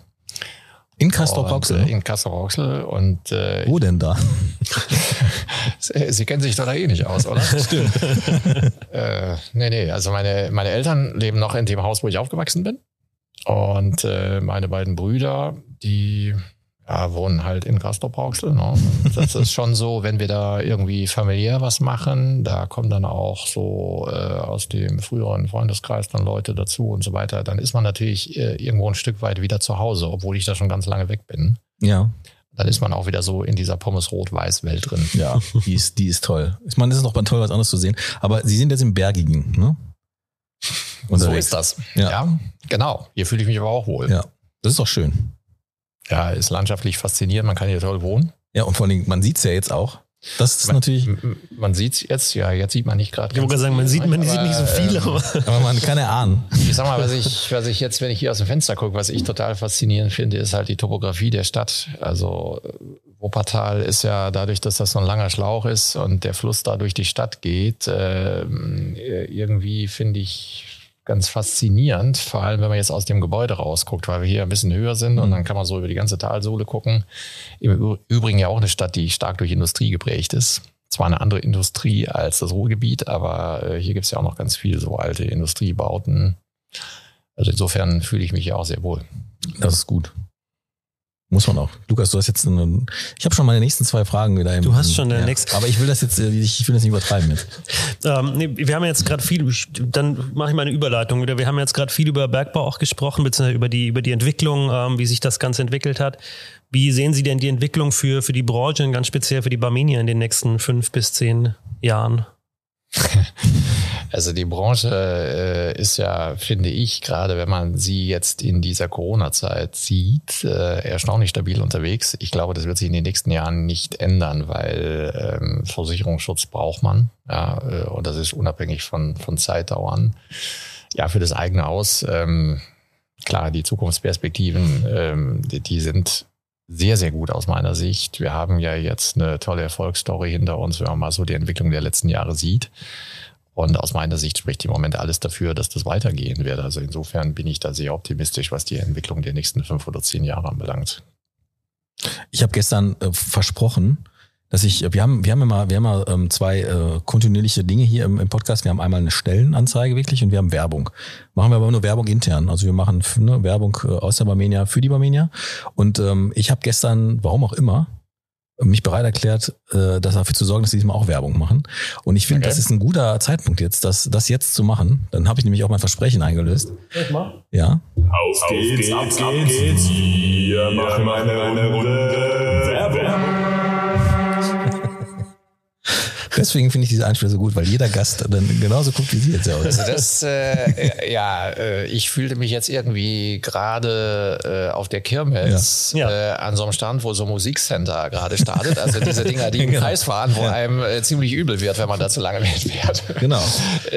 In Castrop-Rauxel? Äh, in Castrop-Rauxel. Und, äh, Wo denn da? *laughs* Sie kennen sich doch da eh nicht aus, oder? *laughs* Stimmt. *laughs* äh, nee, nee. Also meine, meine Eltern leben noch in dem Haus, wo ich aufgewachsen bin. Und äh, meine beiden Brüder, die Ja, wohnen halt in Castrop-Rauxel. Ne? Das ist schon so, wenn wir da irgendwie familiär was machen, da kommen dann auch so äh, aus dem früheren Freundeskreis dann Leute dazu und so weiter. Dann ist man natürlich äh, irgendwo ein Stück weit wieder zu Hause, obwohl ich da schon ganz lange weg bin. Ja. Dann ist man auch wieder so in dieser Pommes-Rot-Weiß-Welt drin. Ja, die ist, die ist toll. Ich meine, das ist noch mal toll, was anderes zu sehen. Aber Sie sind jetzt im Bergigen, ne? Und so ist das. Ja. ja, genau. Hier fühle ich mich aber auch wohl. Ja, das ist doch schön. Ja, ist landschaftlich faszinierend. Man kann hier toll wohnen. Ja, und vor allem, man sieht es ja jetzt auch. Das ist man, natürlich. Man sieht es jetzt, ja, jetzt sieht man nicht gerade. Ich wollte sagen, man sieht, man aber, sieht nicht so viel, ähm, aber. *laughs* aber man kann erahnen. Ich sag mal, was ich, was ich jetzt, wenn ich hier aus dem Fenster gucke, was ich total faszinierend finde, ist halt die Topografie der Stadt. Also Wuppertal ist ja dadurch, dass das so ein langer Schlauch ist und der Fluss da durch die Stadt geht, äh, irgendwie finde ich ganz faszinierend, vor allem wenn man jetzt aus dem Gebäude rausguckt, weil wir hier ein bisschen höher sind und mhm. dann kann man so über die ganze Talsohle gucken. Im Übrigen ja auch eine Stadt, die stark durch Industrie geprägt ist. Zwar eine andere Industrie als das Ruhrgebiet, aber äh, hier gibt es ja auch noch ganz viele so alte Industriebauten. Also insofern fühle ich mich ja auch sehr wohl. Das ist gut. Muss man auch. Lukas, du hast jetzt eine, ich habe schon meine nächsten zwei Fragen wieder. Im, du hast schon deine ja, nächste. Aber ich will das jetzt, äh, ich will das nicht übertreiben jetzt. *laughs* Ähm, nee, wir haben jetzt gerade viel, dann mache ich mal eine Überleitung wieder. Wir haben jetzt gerade viel über Bergbau auch gesprochen, beziehungsweise über die, über die Entwicklung, ähm, wie sich das Ganze entwickelt hat. Wie sehen Sie denn die Entwicklung für, für die Branche und ganz speziell für die Barmenia in den nächsten fünf bis zehn Jahren? *laughs* Also die Branche äh, ist ja, finde ich, gerade wenn man sie jetzt in dieser Corona-Zeit sieht, äh, erstaunlich stabil unterwegs. Ich glaube, das wird sich in den nächsten Jahren nicht ändern, weil ähm, Versicherungsschutz braucht man. Ja, äh, und das ist unabhängig von, von Zeitdauern. Ja, für das eigene Haus, ähm, klar, die Zukunftsperspektiven, ähm, die, die sind sehr, sehr gut aus meiner Sicht. Wir haben ja jetzt eine tolle Erfolgsstory hinter uns, wenn man mal so die Entwicklung der letzten Jahre sieht. Und aus meiner Sicht spricht im Moment alles dafür, dass das weitergehen wird. Also insofern bin ich da sehr optimistisch, was die Entwicklung der nächsten fünf oder zehn Jahre anbelangt. Ich habe gestern äh, versprochen, dass ich, wir haben, wir haben immer, wir haben immer ähm, zwei äh, kontinuierliche Dinge hier im, im, Podcast. Wir haben einmal eine Stellenanzeige wirklich und wir haben Werbung. Machen wir aber nur Werbung intern. Also wir machen ne, Werbung äh, aus der Barmenia für die Barmenia. Und ähm, ich habe gestern, warum auch immer, mich bereit erklärt, äh, dafür zu sorgen, dass sie diesmal auch Werbung machen. Und ich finde, okay. das ist ein guter Zeitpunkt jetzt, das, das jetzt zu machen. Dann habe ich nämlich auch mein Versprechen eingelöst. Ja. Auf geht's, auf geht's, ab geht's. Wir machen eine, eine Runde Deswegen finde ich diese Einspiel so gut, weil jeder Gast dann genauso guckt wie Sie jetzt aus. Also das, äh, ja, äh, ich fühlte mich jetzt irgendwie gerade äh, auf der Kirmes ja. äh, an so einem Stand, wo so ein Musikcenter gerade startet. Also diese *laughs* Dinger, die im genau. Kreis fahren, wo ja. einem äh, ziemlich übel wird, wenn man da zu lange mitfährt. Genau. *laughs*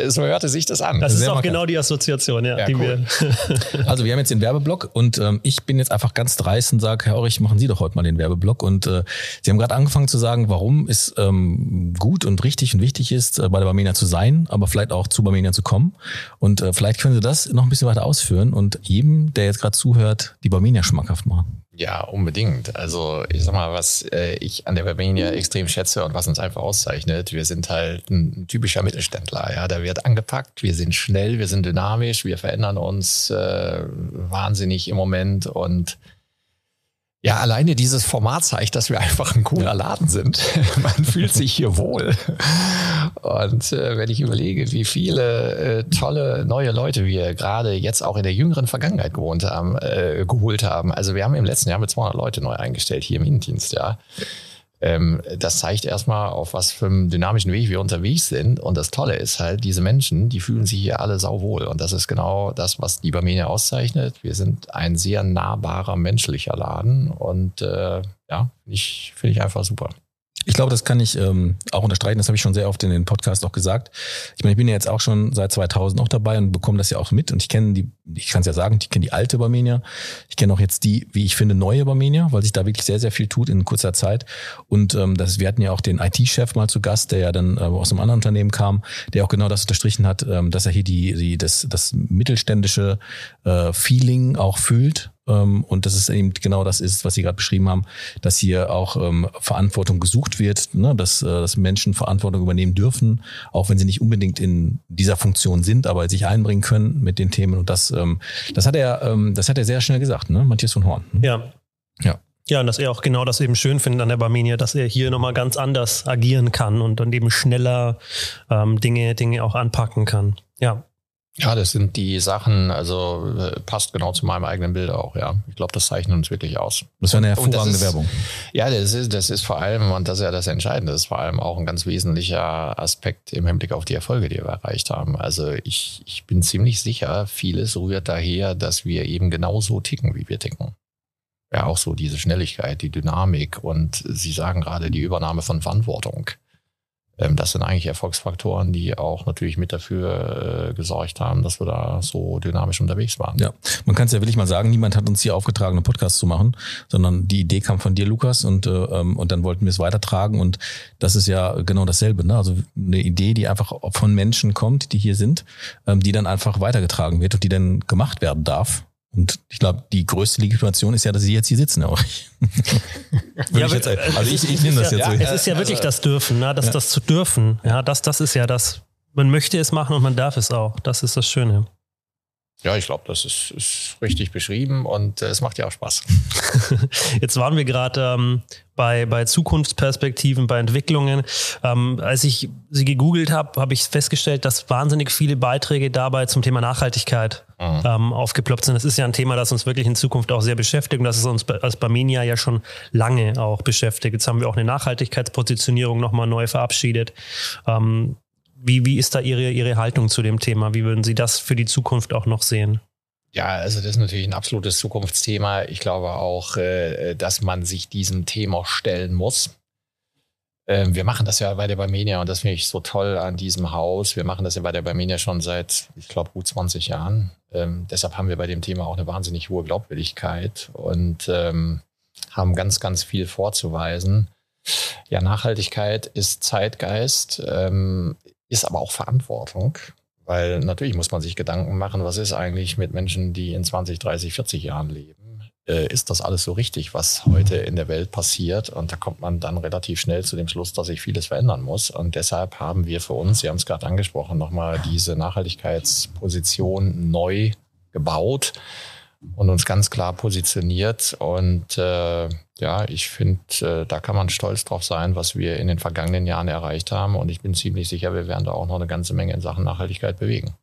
So hörte sich das an. Das ist Sehr auch genau die Assoziation, ja. ja die cool. wir *laughs* also wir haben jetzt den Werbeblock und ähm, ich bin jetzt einfach ganz dreist und sage, Herr Orich, machen Sie doch heute mal den Werbeblock. Und äh, Sie haben gerade angefangen zu sagen, warum ist ähm, gut und richtig und wichtig ist, äh, bei der Barmenia zu sein, aber vielleicht auch zu Barmenia zu kommen. Und äh, vielleicht können Sie das noch ein bisschen weiter ausführen und jedem, der jetzt gerade zuhört, die Barmenia schmackhaft machen. Ja, unbedingt. Also ich sag mal, was äh, ich an der Barmenia extrem schätze und was uns einfach auszeichnet, wir sind halt ein typischer Mittelständler. Ja, da wird angepackt, wir sind schnell, wir sind dynamisch, wir verändern uns äh, wahnsinnig im Moment und ja, alleine dieses Format zeigt, dass wir einfach ein cooler Laden sind. *laughs* Man fühlt sich hier wohl. Und äh, wenn ich überlege, wie viele äh, tolle neue Leute wir gerade jetzt auch in der jüngeren Vergangenheit gewohnt haben, äh, geholt haben. Also wir haben im letzten Jahr mit 200 Leute neu eingestellt hier im Innendienst, ja. Ähm, das zeigt erstmal, auf was für einem dynamischen Weg wir unterwegs sind. Und das Tolle ist halt, diese Menschen, die fühlen sich hier alle sauwohl. Und das ist genau das, was die Barmenia auszeichnet. Wir sind ein sehr nahbarer menschlicher Laden. Und äh, ja, ich, finde ich einfach super. Ich glaube, das kann ich ähm, auch unterstreichen. Das habe ich schon sehr oft in den Podcast auch gesagt. Ich meine, ich bin ja jetzt auch schon seit 2000 auch dabei und bekomme das ja auch mit. Und ich kenne die, ich kann es ja sagen, ich kenne die alte Barmenia. Ich kenne auch jetzt die, wie ich finde, neue Barmenia, weil sich da wirklich sehr, sehr viel tut in kurzer Zeit. Und ähm, das, wir hatten ja auch den IT-Chef mal zu Gast, der ja dann äh, aus einem anderen Unternehmen kam, der auch genau das unterstrichen hat, ähm, dass er hier die, die das, das mittelständische äh, Feeling auch fühlt und dass es eben genau das ist, was Sie gerade beschrieben haben, dass hier auch ähm, Verantwortung gesucht wird, ne? dass, äh, dass Menschen Verantwortung übernehmen dürfen, auch wenn sie nicht unbedingt in dieser Funktion sind, aber sich einbringen können mit den Themen. Und das, ähm, das hat er, das hat er sehr schnell gesagt, ne? Matthias von Horn. Ja. Ja. Ja, und dass er auch genau das eben schön findet an der Barmenia, dass er hier nochmal ganz anders agieren kann und dann eben schneller ähm, Dinge, Dinge auch anpacken kann. Ja. Ja, das sind die Sachen, also äh, passt genau zu meinem eigenen Bild auch, ja. Ich glaube, das zeichnet uns wirklich aus. Das wäre eine hervorragende ist, Werbung. Ja, das ist, das ist vor allem, und das ist ja das Entscheidende, das ist vor allem auch ein ganz wesentlicher Aspekt im Hinblick auf die Erfolge, die wir erreicht haben. Also ich, ich bin ziemlich sicher, vieles rührt daher, dass wir eben genauso ticken, wie wir ticken. Ja, auch so diese Schnelligkeit, die Dynamik und Sie sagen gerade die Übernahme von Verantwortung. Ähm, das sind eigentlich Erfolgsfaktoren, die auch natürlich mit dafür äh, gesorgt haben, dass wir da so dynamisch unterwegs waren. Ja, man kann es ja wirklich mal sagen, niemand hat uns hier aufgetragen, einen Podcast zu machen, sondern die Idee kam von dir, Lukas, und, äh, ähm, und dann wollten wir es weitertragen. Und das ist ja genau dasselbe. Ne? Also eine Idee, die einfach von Menschen kommt, die hier sind, ähm, die dann einfach weitergetragen wird und die dann gemacht werden darf. Und ich glaube, die größte Legitimation ist ja, dass Sie jetzt hier sitzen. Auch. *laughs* ja, ich jetzt, also ich, ich nehme das jetzt ja, so. Es ist ja wirklich also, das Dürfen, ne? das, ja. das zu dürfen. Ja, das, das ist ja das. Man möchte es machen und man darf es auch. Das ist das Schöne. Ja, ich glaube, das ist, ist, richtig beschrieben und äh, es macht ja auch Spaß. *laughs* Jetzt waren wir gerade ähm, bei, bei Zukunftsperspektiven, bei Entwicklungen. Ähm, als ich sie gegoogelt habe, habe ich festgestellt, dass wahnsinnig viele Beiträge dabei zum Thema Nachhaltigkeit mhm. ähm, aufgeploppt sind. Das ist ja ein Thema, das uns wirklich in Zukunft auch sehr beschäftigt und das ist uns als Barmenia ja schon lange auch beschäftigt. Jetzt haben wir auch eine Nachhaltigkeitspositionierung nochmal neu verabschiedet. Ähm, wie, wie ist da Ihre, Ihre Haltung zu dem Thema? Wie würden Sie das für die Zukunft auch noch sehen? Ja, also das ist natürlich ein absolutes Zukunftsthema. Ich glaube auch, äh, dass man sich diesem Thema stellen muss. Ähm, wir machen das ja bei der Barmenia und das finde ich so toll an diesem Haus. Wir machen das ja bei der Barmenia schon seit, ich glaube, gut 20 Jahren. Ähm, deshalb haben wir bei dem Thema auch eine wahnsinnig hohe Glaubwürdigkeit und ähm, haben ganz, ganz viel vorzuweisen. Ja, Nachhaltigkeit ist Zeitgeist ist aber auch Verantwortung, weil natürlich muss man sich Gedanken machen, was ist eigentlich mit Menschen, die in 20, 30, 40 Jahren leben? Äh, ist das alles so richtig, was heute in der Welt passiert? Und da kommt man dann relativ schnell zu dem Schluss, dass sich vieles verändern muss. Und deshalb haben wir für uns, Sie haben es gerade angesprochen, nochmal diese Nachhaltigkeitsposition neu gebaut und uns ganz klar positioniert. Und äh, ja, ich finde, äh, da kann man stolz drauf sein, was wir in den vergangenen Jahren erreicht haben. Und ich bin ziemlich sicher, wir werden da auch noch eine ganze Menge in Sachen Nachhaltigkeit bewegen.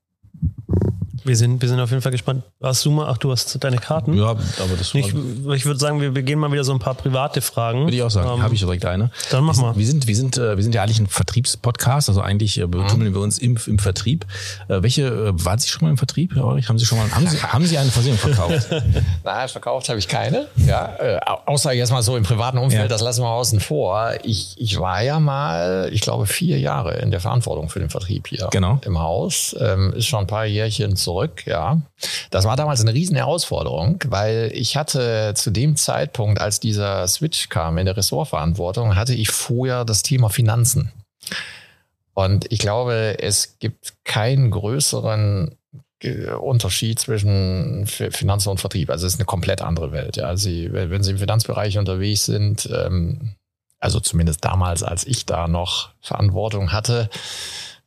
Wir sind, wir sind auf jeden Fall gespannt. Hast du mal, ach, du hast deine Karten? Ja, aber das Ich, ich würde sagen, wir, wir gehen mal wieder so ein paar private Fragen. Würde ich auch sagen. Ähm, Habe ich direkt eine. Dann mach mal. Wir sind, wir sind, äh, wir sind ja eigentlich ein Vertriebspodcast, also eigentlich äh, betummeln mhm. wir uns im, im Vertrieb. Äh, welche, waren Sie schon mal im Vertrieb, Herr Ulrich? Haben Sie schon mal, haben Sie, haben Sie eine Versicherung verkauft? *laughs* Nein, verkauft habe ich keine. Ja, äh, außer jetzt mal so im privaten Umfeld, ja. das lassen wir außen vor. Ich, ich war ja mal, ich glaube, vier Jahre in der Verantwortung für den Vertrieb hier genau. im Haus. Ähm, ist schon ein paar Jährchen zurück, ja. Das war damals eine riesen Herausforderung, weil ich hatte zu dem Zeitpunkt, als dieser Switch kam in der Ressortverantwortung, hatte ich vorher das Thema Finanzen. Und ich glaube, es gibt keinen größeren äh, Unterschied zwischen Finanzen und Vertrieb. Also es ist eine komplett andere Welt. Ja. Sie, wenn Sie im Finanzbereich unterwegs sind, ähm, also zumindest damals, als ich da noch Verantwortung hatte,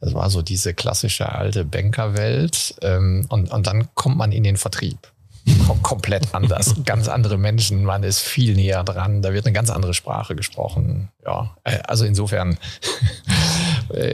das war so diese klassische alte Bankerwelt. Ähm, und, und dann kommt man in den Vertrieb. Kom komplett anders. *laughs* ganz andere Menschen, man ist viel näher dran, da wird eine ganz andere Sprache gesprochen. Ja, äh, also insofern *laughs*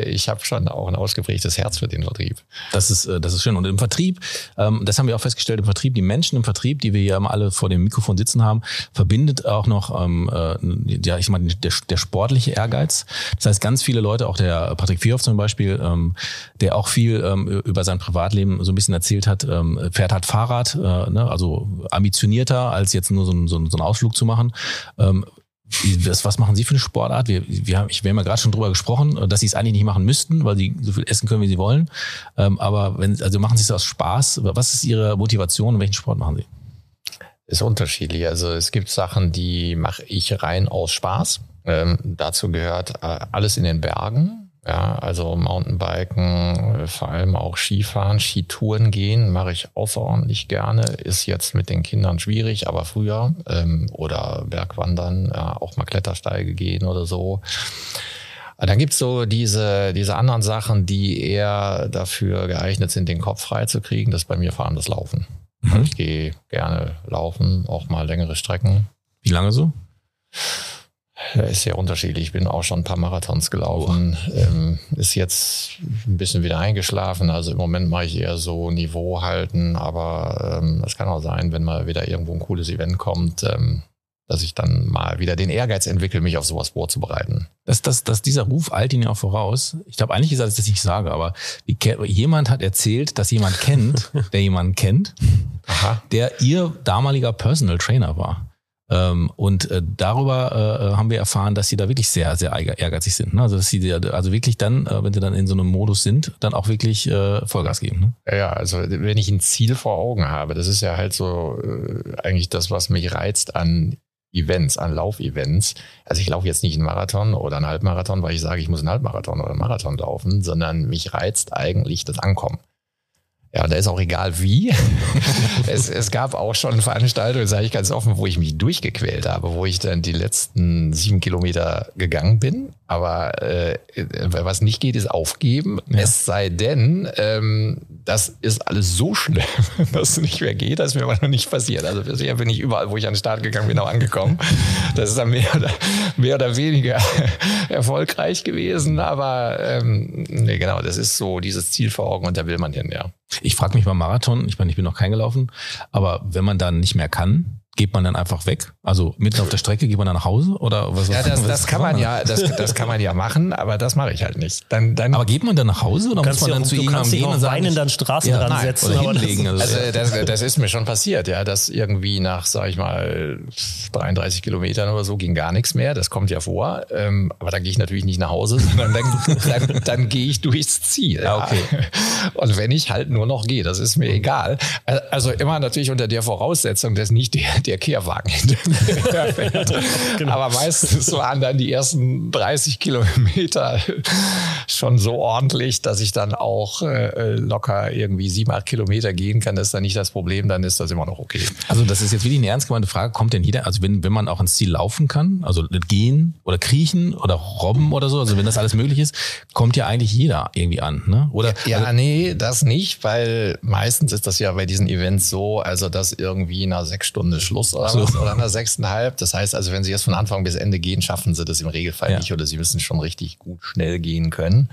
ich habe schon auch ein ausgeprägtes Herz für den Vertrieb. Das ist, äh, das ist schön. Und im Vertrieb, ähm, das haben wir auch festgestellt, im Vertrieb, die Menschen im Vertrieb, die wir hier alle vor dem Mikrofon sitzen haben, verbindet auch noch, ähm, äh, ja, ich meine, der, der sportliche Ehrgeiz. Das heißt, ganz viele Leute, auch der Patrick Vierhoff zum Beispiel, ähm, der auch viel über sein Privatleben so ein bisschen erzählt hat, fährt halt Fahrrad, ne, also ambitionierter, als jetzt nur so, ein, so, ein, so einen Ausflug zu machen was, was machen Sie für eine Sportart? Wir, wir haben, ich, wir haben ja gerade schon drüber gesprochen, dass Sie es eigentlich nicht machen müssten, weil Sie so viel essen können, wie Sie wollen. Ähm, aber wenn, also machen Sie es aus Spaß. Was ist Ihre Motivation und welchen Sport machen Sie? Ist unterschiedlich. Also es gibt Sachen, die mache ich rein aus Spaß. Ähm, dazu gehört äh, alles in den Bergen. Ja, also Mountainbiken, vor allem auch Skifahren, Skitouren gehen, mache ich außerordentlich gerne. Ist jetzt mit den Kindern schwierig, aber früher. Ähm, oder Bergwandern, ja, auch mal Klettersteige gehen oder so. Dann gibt's so diese, diese anderen Sachen, die eher dafür geeignet sind, den Kopf frei zu kriegen. Das ist bei mir vor allem das Laufen. Mhm. Ich gehe gerne laufen, auch mal längere Strecken. Wie lange so? Ist sehr unterschiedlich. Ich bin auch schon ein paar Marathons gelaufen. Oh. Ähm, ist jetzt ein bisschen wieder eingeschlafen. Also im Moment mache ich eher so Niveau halten. Aber ähm, es kann auch sein, wenn mal wieder irgendwo ein cooles Event kommt, ähm, dass ich dann mal wieder den Ehrgeiz entwickle, mich auf sowas vorzubereiten. Das, das, das, dieser Ruf eilt ihn ja auch voraus. Ich glaube, eigentlich ist das, dass ich das nicht sage, aber jemand hat erzählt, dass jemand kennt, *laughs* der jemanden kennt, Aha. der ihr damaliger Personal Trainer war. Ähm, und äh, darüber äh, haben wir erfahren, dass sie da wirklich sehr, sehr ehrgeizig sind. Ne? Also dass sie also wirklich dann, äh, wenn sie dann in so einem Modus sind, dann auch wirklich äh, Vollgas geben. Ne? Ja, also wenn ich ein Ziel vor Augen habe, das ist ja halt so äh, eigentlich das, was mich reizt an Events, an Laufevents. Also ich laufe jetzt nicht einen Marathon oder einen Halbmarathon, weil ich sage, ich muss einen Halbmarathon oder einen Marathon laufen, sondern mich reizt eigentlich das Ankommen. Ja, da ist auch egal wie. *laughs* es, es gab auch schon Veranstaltungen, sage ich ganz offen, wo ich mich durchgequält habe, wo ich dann die letzten sieben Kilometer gegangen bin. Aber äh, was nicht geht, ist aufgeben. Ja. Es sei denn, ähm, das ist alles so schlimm, *laughs* dass es nicht mehr geht. Das ist mir aber noch nicht passiert. Also bisher bin ich überall, wo ich an den Start gegangen bin, auch angekommen. *laughs* Das ist dann mehr oder, mehr oder weniger *laughs* erfolgreich gewesen. Aber ähm, nee, genau, das ist so dieses Ziel vor Augen und da will man hin, ja. Ich frage mich beim Marathon, ich meine, ich bin noch kein gelaufen, aber wenn man dann nicht mehr kann, geht man dann einfach weg? Also mitten auf der Strecke geht man dann nach Hause oder was? Ja, *laughs* das, das kann man ja, das, das kann man ja machen, aber das mache ich halt nicht. Dann, dann aber geht man dann nach Hause oder muss man dann auch, zu ihm gehen und sagen, weinen dann Straßen ja, dran setzen oder hinlegen? Das, also das, das ist mir schon passiert, ja, dass irgendwie nach, sag ich mal, 33 Kilometern oder so ging gar nichts mehr. Das kommt ja vor. Ähm, aber dann gehe ich natürlich nicht nach Hause, *laughs* sondern dann, dann, dann gehe ich durchs Ziel. Ja, okay. Und wenn ich halt nur noch gehe, das ist mir egal. Also immer natürlich unter der Voraussetzung, dass nicht der der Kehrwagen hinter mir *laughs* fährt. genau. Aber meistens waren dann die ersten 30 Kilometer schon so ordentlich, dass ich dann auch äh, locker irgendwie sieben, acht Kilometer gehen kann. Das ist dann nicht das Problem, dann ist das immer noch okay. Also das ist jetzt wirklich eine ernst gemeinte Frage. Kommt denn jeder, also wenn, wenn man auch ins Ziel laufen kann, also gehen oder kriechen oder robben oder so, also wenn das alles möglich ist, kommt ja eigentlich jeder irgendwie an, ne? Oder? Ja, also, nee, das nicht, weil meistens ist das ja bei diesen Events so, also dass irgendwie nach sechs Stunden Schluss oder so. was, oder nach sechseinhalb. Das heißt also, wenn Sie jetzt von Anfang bis Ende gehen, schaffen Sie das im Regelfall ja. nicht oder Sie müssen schon richtig gut schnell gehen können.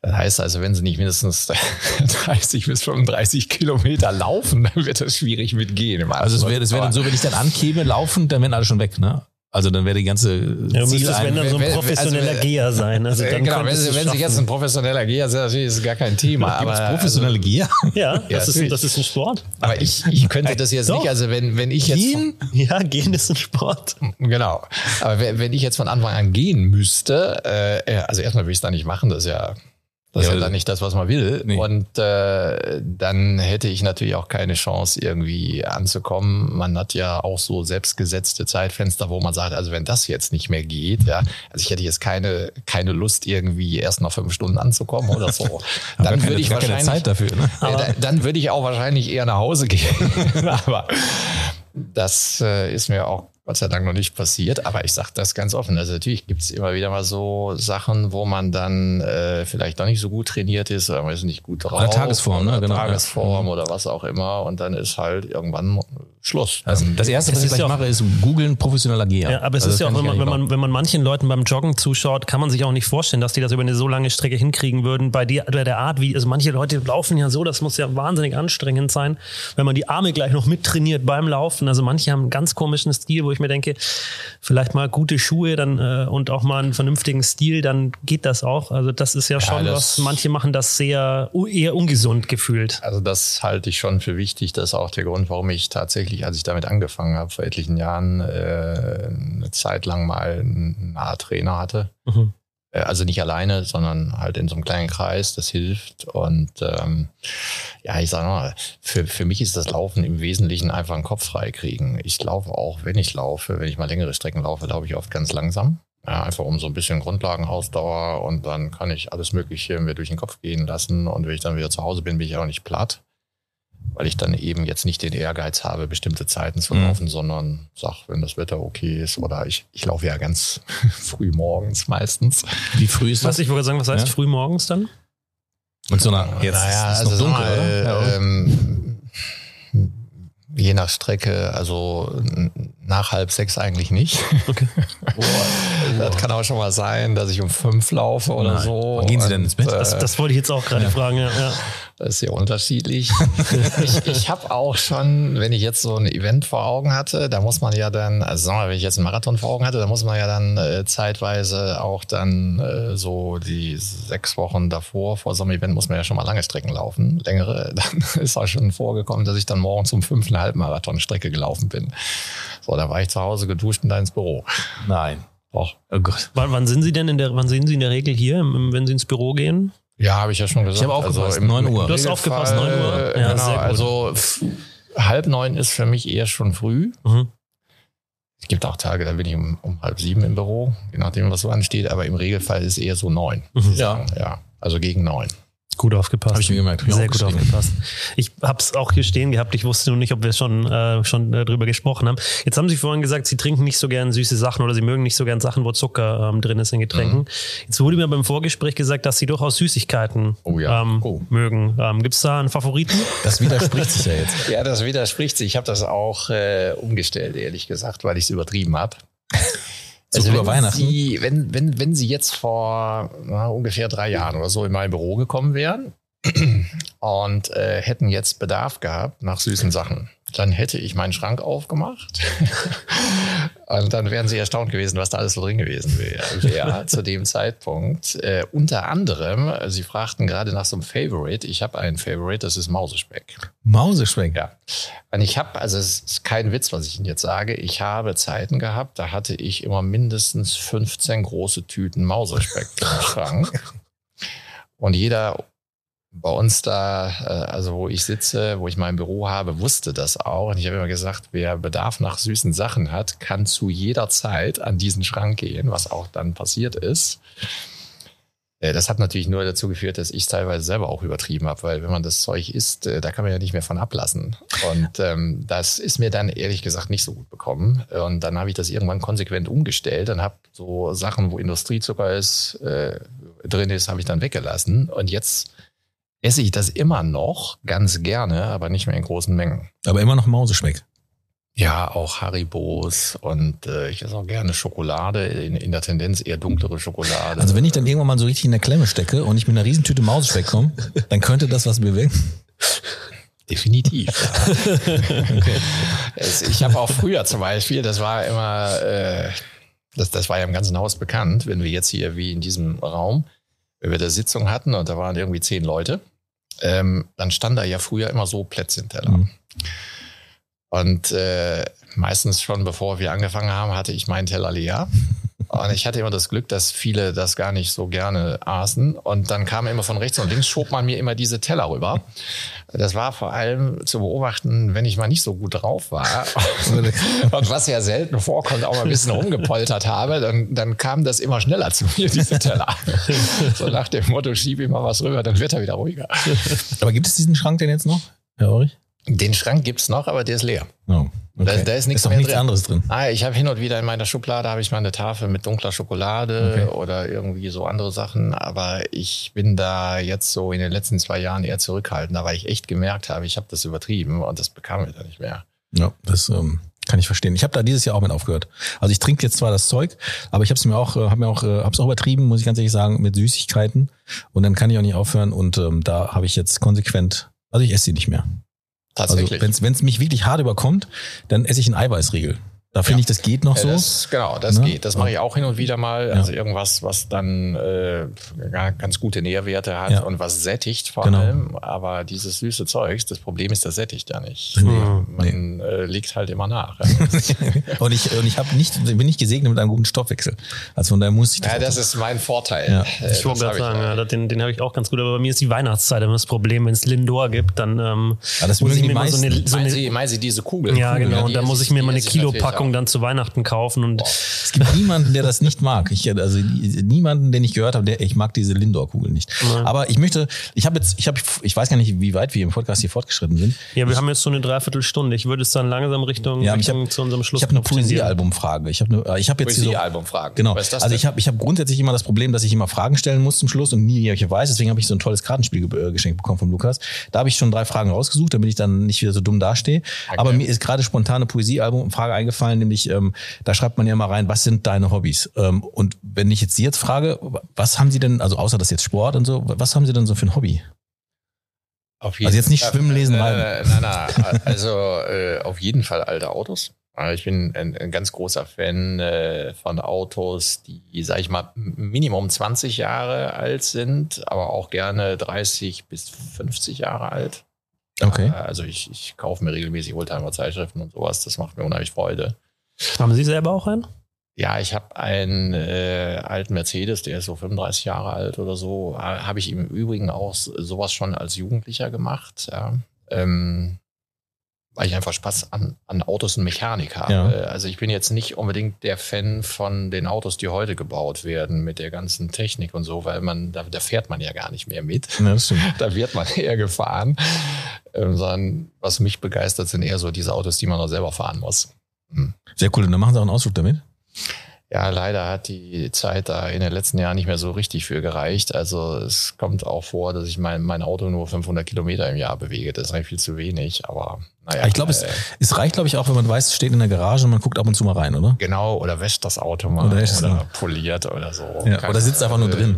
Das heißt also, wenn Sie nicht mindestens *laughs* 30 bis 35 Kilometer laufen, dann wird das schwierig mit gehen. Also es wäre wär dann so, wenn ich dann ankäme, laufen, dann wären alle schon weg, ne? Also dann wäre die ganze ja, Ziel wenn dann so ein professioneller also, Geher sein. Also *laughs* dann genau, wenn, Sie, wenn Sie jetzt ein professioneller Geher sind, natürlich ist es gar kein Thema. aber professionelle Geher? *laughs* Ja, ja das, ist, das ist ein Sport. Aber ich, ich könnte das jetzt Doch. nicht. Also wenn, wenn ich jetzt gehen, ja, gehen ist ein Sport. Genau. Aber wenn ich jetzt von Anfang an gehen müsste, äh, also erstmal will ich es da nicht machen. Das ist ja das ja, ist ja dann nicht das, was man will. Nee. Und äh, dann hätte ich natürlich auch keine Chance, irgendwie anzukommen. Man hat ja auch so selbstgesetzte Zeitfenster, wo man sagt, also wenn das jetzt nicht mehr geht, ja, also ich hätte jetzt keine, keine Lust, irgendwie erst nach fünf Stunden anzukommen oder so. *laughs* dann würde ich wahrscheinlich Zeit dafür, ne? Äh, dann würde ich auch wahrscheinlich eher nach Hause *laughs* gehen. Aber das äh, ist mir auch Gott sei Dank noch nicht passiert, aber ich sage das ganz offen. Also natürlich gibt es immer wieder mal so Sachen, wo man dann äh, vielleicht doch nicht so gut trainiert ist oder man ist nicht gut drauf. Oder Tagesform, ne? Genau. Tagesform ja. oder was auch immer und dann ist halt irgendwann Schluss. Also das Erste, was ich gleich mache, ist googeln professioneller Geher. Ja, aber es also ist ja auch, wenn man, wenn, man, wenn man manchen Leuten beim Joggen zuschaut, kann man sich auch nicht vorstellen, dass die das über eine so lange Strecke hinkriegen würden. Bei, die, bei der Art, wie, also manche Leute laufen ja so, das muss ja wahnsinnig anstrengend sein, wenn man die Arme gleich noch mittrainiert beim Laufen. Also manche haben einen ganz komischen Stil, wo ich mir denke, vielleicht mal gute Schuhe dann äh, und auch mal einen vernünftigen Stil, dann geht das auch. Also das ist ja, ja schon was, manche machen das sehr eher ungesund gefühlt. Also das halte ich schon für wichtig. Das ist auch der Grund, warum ich tatsächlich als ich damit angefangen habe, vor etlichen Jahren, äh, eine Zeit lang mal einen Art Trainer hatte. Mhm. Äh, also nicht alleine, sondern halt in so einem kleinen Kreis, das hilft. Und ähm, ja, ich sage mal, für, für mich ist das Laufen im Wesentlichen einfach einen Kopf frei kriegen. Ich laufe auch, wenn ich laufe, wenn ich mal längere Strecken laufe, laufe ich oft ganz langsam. Ja, einfach um so ein bisschen Grundlagenausdauer und dann kann ich alles Mögliche mir durch den Kopf gehen lassen. Und wenn ich dann wieder zu Hause bin, bin ich auch nicht platt weil ich dann eben jetzt nicht den Ehrgeiz habe, bestimmte Zeiten zu mhm. laufen, mhm. sondern sag, wenn das Wetter okay ist oder ich, ich laufe ja ganz *laughs* früh morgens meistens. Wie früh ist das? Was ich wollte sagen, was heißt ja? früh morgens dann? Und so nach, jetzt naja, ist es also dunkel, mal, oder? Ja, ähm, Je nach Strecke, also nach halb sechs eigentlich nicht. Okay. *laughs* das kann auch schon mal sein, dass ich um fünf laufe oder Nein. so. Wann gehen Sie denn ins Bett? Das, das wollte ich jetzt auch gerade ja. fragen. Ja. Das ist ja unterschiedlich. *laughs* ich ich habe auch schon, wenn ich jetzt so ein Event vor Augen hatte, da muss man ja dann, also sagen wir mal, wenn ich jetzt einen Marathon vor Augen hatte, da muss man ja dann äh, zeitweise auch dann äh, so die sechs Wochen davor, vor so einem Event muss man ja schon mal lange Strecken laufen, längere. *laughs* Dann ist auch schon vorgekommen, dass ich dann morgens um fünfeinhalb Marathon Strecke gelaufen bin. So, da war ich zu Hause geduscht und da ins Büro. Nein. Och. Oh Gott. Wann, wann sind Sie denn in der, wann sind Sie in der Regel hier, wenn Sie ins Büro gehen? Ja, habe ich ja schon gesagt. Ich habe aufgepasst, also 9 Uhr. Du hast aufgepasst, 9 Uhr. Ja, genau, also halb neun ist für mich eher schon früh. Mhm. Es gibt auch Tage, da bin ich um, um, halb sieben im Büro, je nachdem, was so ansteht, aber im Regelfall ist es eher so neun. Mhm. Ja. ja, also gegen neun. Gut aufgepasst. Habe ich mir gemerkt. Sehr gut aufgepasst. Ich habe es auch hier stehen gehabt. Ich wusste nur nicht, ob wir schon, äh, schon äh, drüber gesprochen haben. Jetzt haben Sie vorhin gesagt, Sie trinken nicht so gern süße Sachen oder Sie mögen nicht so gern Sachen, wo Zucker ähm, drin ist in Getränken. Mhm. Jetzt wurde mir beim Vorgespräch gesagt, dass Sie durchaus Süßigkeiten oh ja. ähm, oh. mögen. Ähm, Gibt es da einen Favoriten? Das widerspricht sich ja jetzt. *laughs* Ja, das widerspricht sich. Ich habe das auch äh, umgestellt, ehrlich gesagt, weil ich es übertrieben habe. Also über Weihnachten? Sie, wenn, wenn, wenn Sie jetzt vor na, ungefähr drei Jahren oder so in mein Büro gekommen wären *clears throat* und äh, hätten jetzt Bedarf gehabt nach süßen Sachen, dann hätte ich meinen Schrank aufgemacht *laughs* und dann wären sie erstaunt gewesen, was da alles so drin gewesen wäre wär, *laughs* zu dem Zeitpunkt. Äh, unter anderem, sie fragten gerade nach so einem Favorite. Ich habe einen Favorite, das ist Mausespeck. Mausespeck? Ja. Und ich habe, also es ist kein Witz, was ich Ihnen jetzt sage, ich habe Zeiten gehabt, da hatte ich immer mindestens 15 große Tüten Mausespeck im Schrank. *laughs* Und jeder bei uns da, äh, also wo ich sitze, wo ich mein Büro habe, wusste das auch. Und ich habe immer gesagt, wer Bedarf nach süßen Sachen hat, kann zu jeder Zeit an diesen Schrank gehen, was auch dann passiert ist. Äh, das hat natürlich nur dazu geführt, dass ich teilweise selber auch übertrieben habe, weil wenn man das Zeug isst, äh, da kann man ja nicht mehr von ablassen. Und ähm, das ist mir dann ehrlich gesagt nicht so gut bekommen. Und dann habe ich das irgendwann konsequent umgestellt und habe so Sachen, wo Industriezucker ist, äh, drin ist, habe ich dann weggelassen. Und jetzt esse ich das immer noch ganz gerne, aber nicht mehr in großen Mengen. Aber immer noch Mauseschmeck. Ja, auch Haribos und äh, ich esse auch gerne Schokolade, in, in, der Tendenz eher dunklere Schokolade. Also wenn ich dann irgendwann mal so richtig in der Klemme stecke und ich mit einer Riesentüte Mauseschmeck komme, *laughs* dann könnte das was bewegen. Definitiv. Ja. *laughs* okay. es, ich habe auch früher zum Beispiel, das war immer, äh, das, das war ja im ganzen Haus bekannt, wenn wir jetzt hier wie in diesem Raum wenn wir da Sitzung hatten und da waren irgendwie zehn Leute, ähm, dann stand da ja früher immer so Plätzchenteller. Mhm. Und äh, meistens schon bevor wir angefangen haben, hatte ich meinen Teller leer. Und ich hatte immer das Glück, dass viele das gar nicht so gerne aßen. Und dann kam immer von rechts und links, schob man mir immer diese Teller rüber. Das war vor allem zu beobachten, wenn ich mal nicht so gut drauf war. *laughs* und was ja selten vorkommt, auch mal ein bisschen rumgepoltert habe, dann, dann kam das immer schneller zu mir, diese Teller. so nach dem Motto, schieb ihm mal was rüber, dann wird er wieder ruhiger. Aber gibt es diesen Schrank denn jetzt noch, Herr Ulrich? Den Schrank gibt's noch, aber der ist leer. Oh, okay. da, da, ist nichts, ist nichts drin. anderes drin. Ah, ich habe hin und wieder in meiner Schublade habe ich mal eine Tafel mit dunkler Schokolade okay. oder irgendwie so andere Sachen. Aber ich bin da jetzt so in den letzten zwei Jahren eher zurückhaltender, weil ich echt gemerkt habe, ich habe das übertrieben und das bekam ich da nicht mehr. Ja, das ähm, kann ich verstehen. Ich habe da dieses Jahr auch mit aufgehört. Also ich trinke jetzt zwar das Zeug, aber ich habe es mir auch, äh, habe mir auch, äh, habe es auch übertrieben, muss ich ganz ehrlich sagen, mit Süßigkeiten. Und dann kann ich auch nicht aufhören. Und ähm, da habe ich jetzt konsequent, also ich esse sie nicht mehr. Tatsächlich. Also wenn es mich wirklich hart überkommt, dann esse ich einen Eiweißriegel. Da finde ja. ich, das geht noch so. Das, genau, das ne? geht. Das mache ich auch hin und wieder mal. Also irgendwas, was dann äh, ganz gute Nährwerte hat ja. und was sättigt vor genau. allem. Aber dieses süße Zeugs, das Problem ist, das sättigt ja nicht. Nee. Man nee. Äh, liegt halt immer nach. *laughs* und ich, und ich habe nicht, bin nicht gesegnet mit einem guten Stoffwechsel. Also von daher muss ich das. Ja, das ist mein Vorteil. Ja. Äh, ich wollte gerade sagen, ja, den, den habe ich auch ganz gut. Aber bei mir ist die Weihnachtszeit immer das Problem. Wenn es Lindor gibt, dann ähm, ja, das muss ich mir mal so eine, so eine, meinen, Sie, meinen Sie diese Kugel? Ja, genau. und dann muss ich mir mal eine Kilo packen Packung dann zu Weihnachten kaufen und es gibt niemanden, der das nicht mag. Ich, also niemanden, den ich gehört habe, der ich mag diese Lindor-Kugel nicht. Nein. Aber ich möchte, ich habe jetzt, ich habe, ich weiß gar nicht, wie weit wir im Podcast hier fortgeschritten sind. Ja, wir ich, haben jetzt so eine Dreiviertelstunde. Ich würde es dann langsam Richtung, ja, Richtung hab, zu unserem Schluss. Ich habe eine Poesiealbumfrage. Ich habe eine, ich habe jetzt Poesiealbumfrage. Genau. Was ist das also ich habe, ich habe grundsätzlich immer das Problem, dass ich immer Fragen stellen muss zum Schluss und nie welche weiß. Deswegen habe ich so ein tolles Kartenspiel äh, geschenkt bekommen vom Lukas. Da habe ich schon drei Fragen rausgesucht, damit ich dann nicht wieder so dumm dastehe. Okay. Aber mir ist gerade spontane Poesiealbumfrage eingefallen, nämlich ähm, da schreibt man ja mal rein, was sind deine Hobbys? Ähm, und wenn ich jetzt Sie jetzt frage, was haben Sie denn, also außer das jetzt Sport und so, was haben Sie denn so für ein Hobby? Auf jeden also jetzt nicht Fall, Schwimmen, Lesen, Nein, nein, nein, *laughs* nein. also äh, auf jeden Fall alte Autos. Ich bin ein, ein ganz großer Fan äh, von Autos, die, sag ich mal, Minimum 20 Jahre alt sind, aber auch gerne 30 bis 50 Jahre alt. Okay. Also ich, ich kaufe mir regelmäßig Oldtimer-Zeitschriften und sowas. Das macht mir unheimlich Freude. Haben Sie selber auch einen? Ja, ich habe einen äh, alten Mercedes, der ist so 35 Jahre alt oder so. Habe ich im Übrigen auch sowas schon als Jugendlicher gemacht. Ja. Ähm, weil ich einfach Spaß an, an Autos und Mechanik habe. Ja. Also ich bin jetzt nicht unbedingt der Fan von den Autos, die heute gebaut werden, mit der ganzen Technik und so, weil man, da, da fährt man ja gar nicht mehr mit. *laughs* Da wird man eher gefahren. Ähm, sondern was mich begeistert, sind eher so diese Autos, die man auch selber fahren muss. Hm. Sehr cool. Und dann machen Sie auch einen Ausflug damit? Ja, leider hat die Zeit da in den letzten Jahren nicht mehr so richtig für gereicht. Also es kommt auch vor, dass ich mein, mein Auto nur 500 Kilometer im Jahr bewege. Das ist eigentlich viel zu wenig, aber naja. Ich glaube, es, äh, es reicht, glaube ich, auch, wenn man weiß, es steht in der Garage und man guckt ab und zu mal rein, oder? Genau, oder wäscht das Auto mal oder, oder poliert oder so. Ja, oder sitzt einfach nur drin.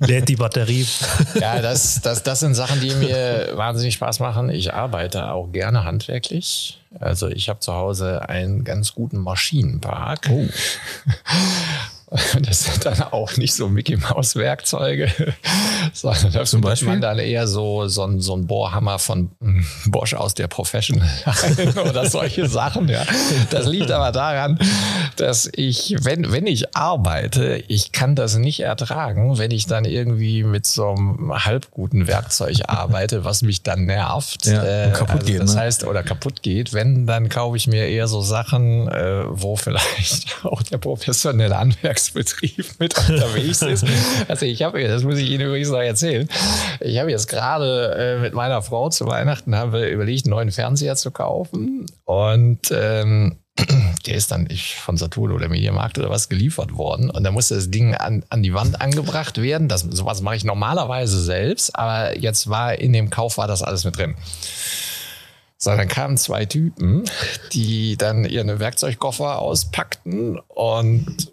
Lädt die Batterie. *laughs* Ja, das, das, das sind Sachen, die mir *laughs* wahnsinnig Spaß machen. Ich arbeite auch gerne handwerklich. Also ich habe zu Hause einen ganz guten Maschinenpark. Oh. *laughs* *laughs* Das sind dann auch nicht so Mickey Maus Werkzeuge, *laughs* sondern da Zum Beispiel? man dann eher so, so, ein, so ein Bohrhammer von hm, Bosch aus der Professional *laughs* oder solche Sachen. Ja. Das liegt aber daran, dass ich, wenn, wenn ich arbeite, ich kann das nicht ertragen, wenn ich dann irgendwie mit so einem halbguten Werkzeug arbeite, was mich dann nervt. Ja, äh, kaputt also geht. Das ne? heißt, oder kaputt geht. Wenn, dann kaufe ich mir eher so Sachen, äh, wo vielleicht auch der professionelle Handwerk Handwerksbetrieb mit unterwegs ist. *laughs* Also ich habe, das muss ich Ihnen übrigens noch erzählen, ich habe jetzt gerade äh, mit meiner Frau zu Weihnachten haben wir überlegt, einen neuen Fernseher zu kaufen und ähm, *clears throat* der ist dann von Saturn oder Mediamarkt oder was geliefert worden. Und da musste das Ding an, an die Wand angebracht werden. Das, sowas mache ich normalerweise selbst, aber jetzt war in dem Kauf war das alles mit drin. So, dann kamen zwei Typen, die dann ihre Werkzeugkoffer auspackten und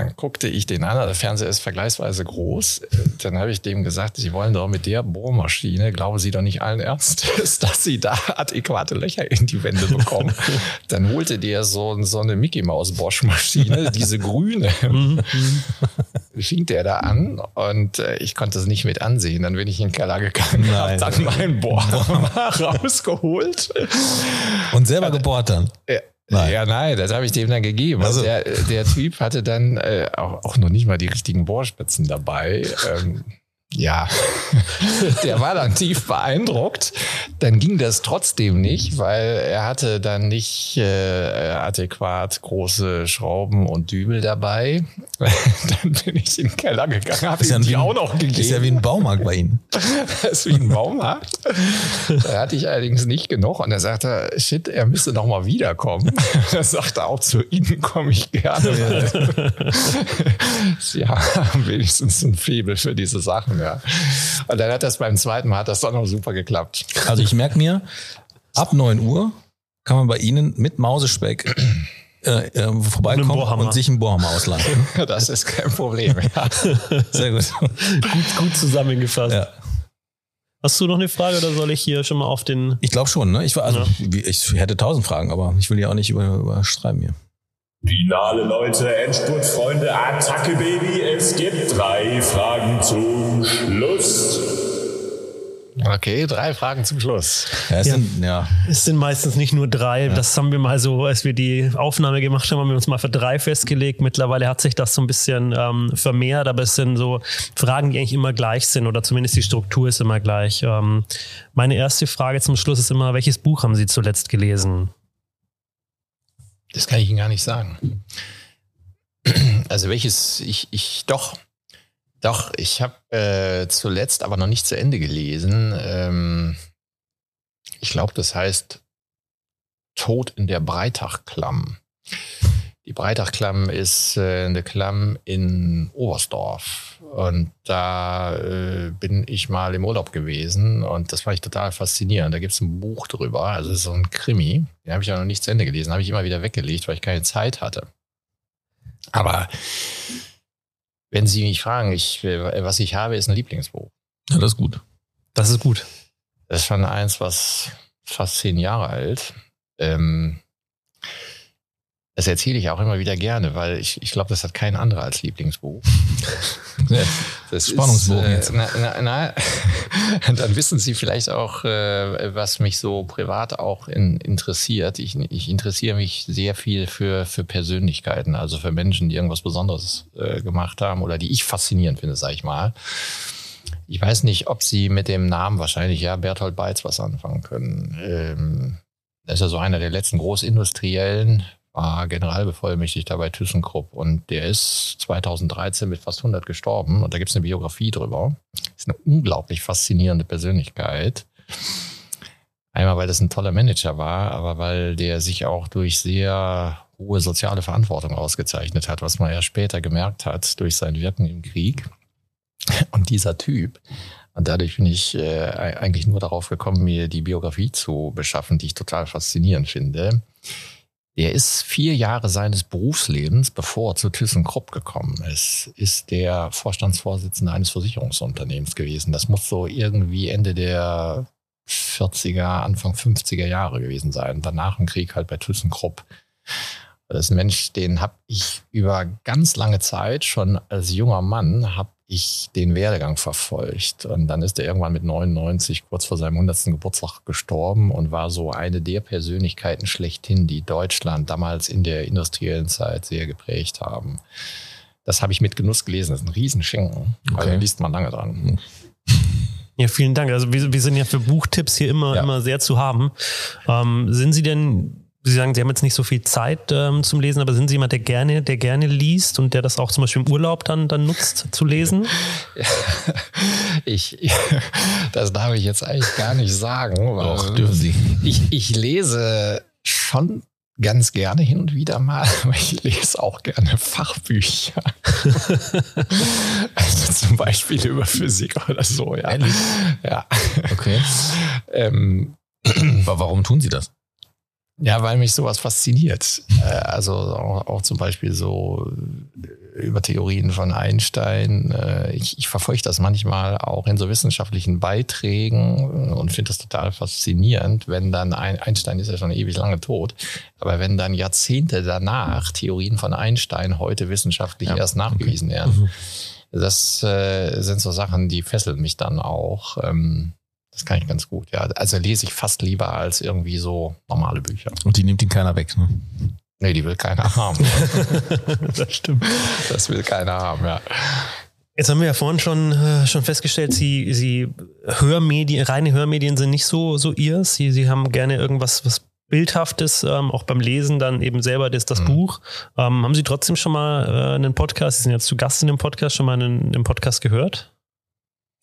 dann guckte ich den an, der Fernseher ist vergleichsweise groß. Dann habe ich dem gesagt, Sie wollen doch mit der Bohrmaschine, glauben Sie doch nicht allen Ernstes, *laughs* dass Sie da adäquate Löcher in die Wände bekommen. Dann holte der so, so eine Mickey Maus Bosch Maschine, *laughs* diese grüne, fing der da an und äh, ich konnte es nicht mit ansehen. Dann bin ich in den Keller gegangen, habe dann meinen Bohrer *laughs* rausgeholt. Und selber gebohrt dann? Ja. Nein. Ja, nein, das habe ich dem dann gegeben. Also der, der Typ hatte dann äh, auch, auch noch nicht mal die richtigen Bohrspitzen dabei. Ähm, *laughs* ja, *laughs* der war dann tief beeindruckt. Dann ging das trotzdem nicht, weil er hatte dann nicht äh, adäquat große Schrauben und Dübel dabei. *laughs* dann bin ich in den Keller gegangen, habe ihm die auch noch gegeben. Ist ja wie ein Baumarkt bei Ihnen. das *laughs* ist wie ein Baumarkt. Da hatte ich allerdings nicht genug und er sagte, shit, er müsste noch mal wiederkommen. Er sagte auch zu Ihnen komme ich gerne. Sie haben wenigstens ein Febel für diese Sachen. Ja. Und dann hat das beim zweiten Mal hat das doch noch super geklappt. Also ich merke mir, ab 9 Uhr kann man bei Ihnen mit Mausespeck äh, äh, vorbeikommen und sich einen Bohrhammer ausleihen. *laughs* Das ist kein Problem. Ja. *laughs* Sehr gut. gut. Gut zusammengefasst. Ja. Hast du noch eine Frage oder soll ich hier schon mal auf den. Ich glaube schon, ne? Ich, war, also, ja. ich hätte tausend Fragen, aber ich will ja auch nicht über, überschreiben hier. Finale, Leute, Endspurtfreunde, Attacke, Baby. Es gibt drei Fragen zum Schluss. Okay, drei Fragen zum Schluss. Ja, es, ja. Sind, ja. es sind meistens nicht nur drei. Ja. Das haben wir mal so, als wir die Aufnahme gemacht haben, haben wir uns mal für drei festgelegt. Mittlerweile hat sich das so ein bisschen ähm, vermehrt, aber es sind so Fragen, die eigentlich immer gleich sind oder zumindest die Struktur ist immer gleich. Ähm, meine erste Frage zum Schluss ist immer, welches Buch haben Sie zuletzt gelesen? Das kann ich Ihnen gar nicht sagen. Also welches ich, ich doch, doch, ich habe äh, zuletzt aber noch nicht zu Ende gelesen. Ähm, ich glaube, das heißt Tod in der Breitachklamm. Die Breitachklamm ist äh, eine Klamm in Oberstdorf. Und da äh, bin ich mal im Urlaub gewesen und das fand ich total faszinierend. Da gibt es ein Buch drüber, also so ein Krimi. Den habe ich ja noch nicht zu Ende gelesen, habe ich immer wieder weggelegt, weil ich keine Zeit hatte. Aber wenn Sie mich fragen, ich, was ich habe, ist ein Lieblingsbuch. Ja, das ist gut. Das ist gut. Das ist schon eins, was fast zehn Jahre alt. Ähm, das erzähle ich auch immer wieder gerne, weil ich, ich glaube, das hat kein anderer als Lieblingsbuch. *laughs* das Spannungsbogen äh, jetzt. Na, na, na, *laughs* dann wissen Sie vielleicht auch, äh, was mich so privat auch in, interessiert. Ich, ich interessiere mich sehr viel für, für Persönlichkeiten, also für Menschen, die irgendwas Besonderes äh, gemacht haben oder die ich faszinierend finde, sage ich mal. Ich weiß nicht, ob Sie mit dem Namen wahrscheinlich ja Berthold Beitz was anfangen können. Ähm, das ist ja so einer der letzten Großindustriellen, war Generalbevollmächtigter bei ThyssenKrupp und der ist 2013 mit fast 100 gestorben und da gibt es eine Biografie drüber. Ist eine unglaublich faszinierende Persönlichkeit. Einmal, weil das ein toller Manager war, aber weil der sich auch durch sehr hohe soziale Verantwortung ausgezeichnet hat, was man ja später gemerkt hat durch sein Wirken im Krieg. Und dieser Typ, und dadurch bin ich äh, eigentlich nur darauf gekommen, mir die Biografie zu beschaffen, die ich total faszinierend finde der ist vier Jahre seines Berufslebens, bevor er zu ThyssenKrupp gekommen ist, ist der Vorstandsvorsitzende eines Versicherungsunternehmens gewesen. Das muss so irgendwie Ende der 40er, Anfang 50er Jahre gewesen sein. Danach im Krieg halt bei ThyssenKrupp. Das ist ein Mensch, den habe ich über ganz lange Zeit schon als junger Mann habe ich den Werdegang verfolgt. Und dann ist er irgendwann mit 99 kurz vor seinem 100. Geburtstag gestorben und war so eine der Persönlichkeiten schlechthin, die Deutschland damals in der industriellen Zeit sehr geprägt haben. Das habe ich mit Genuss gelesen. Das ist ein Riesenschinken. Okay. Also liest man lange dran. Ja, vielen Dank. Also wir, wir sind ja für Buchtipps hier immer, ja. immer sehr zu haben. Ähm, sind Sie denn Sie sagen, Sie haben jetzt nicht so viel Zeit ähm, zum Lesen, aber sind Sie jemand, der gerne, der gerne liest und der das auch zum Beispiel im Urlaub dann, dann nutzt zu lesen? *laughs* Ich, *laughs* das darf ich jetzt eigentlich gar nicht sagen. Doch, dürfen Sie. Ich, ich lese schon ganz gerne hin und wieder mal, *laughs* aber ich lese auch gerne Fachbücher. also zum Beispiel über Physik oder so, ja. Ehrlich? Ja. Okay. ähm, Warum tun Sie das? Ja, weil mich sowas fasziniert. Äh, also auch, auch zum Beispiel so äh, über Theorien von Einstein. Äh, ich, ich verfolge das manchmal auch in so wissenschaftlichen Beiträgen und finde das total faszinierend, wenn dann ein, Einstein ist ja schon ewig lange tot, aber wenn dann Jahrzehnte danach Theorien von Einstein heute wissenschaftlich ja, erst nachgewiesen okay. werden. Mhm. Das äh, sind so Sachen, die fesseln mich dann auch. Ähm, das kann ich ganz gut, ja. Also lese ich fast lieber als irgendwie so normale Bücher. Und die nimmt ihn keiner weg, ne? Nee, die will keiner *laughs* haben. das stimmt. Das will keiner haben, ja. Jetzt haben wir ja vorhin schon, äh, schon festgestellt, Sie, Sie Hörmedien, reine Hörmedien sind nicht so, so ihr. Sie, Sie haben gerne irgendwas, was Bildhaftes, ähm, auch beim Lesen dann eben selber das, das mhm. Buch. Ähm, haben Sie trotzdem schon mal äh, einen Podcast, Sie sind jetzt zu Gast in dem Podcast, schon mal einen, einen Podcast gehört?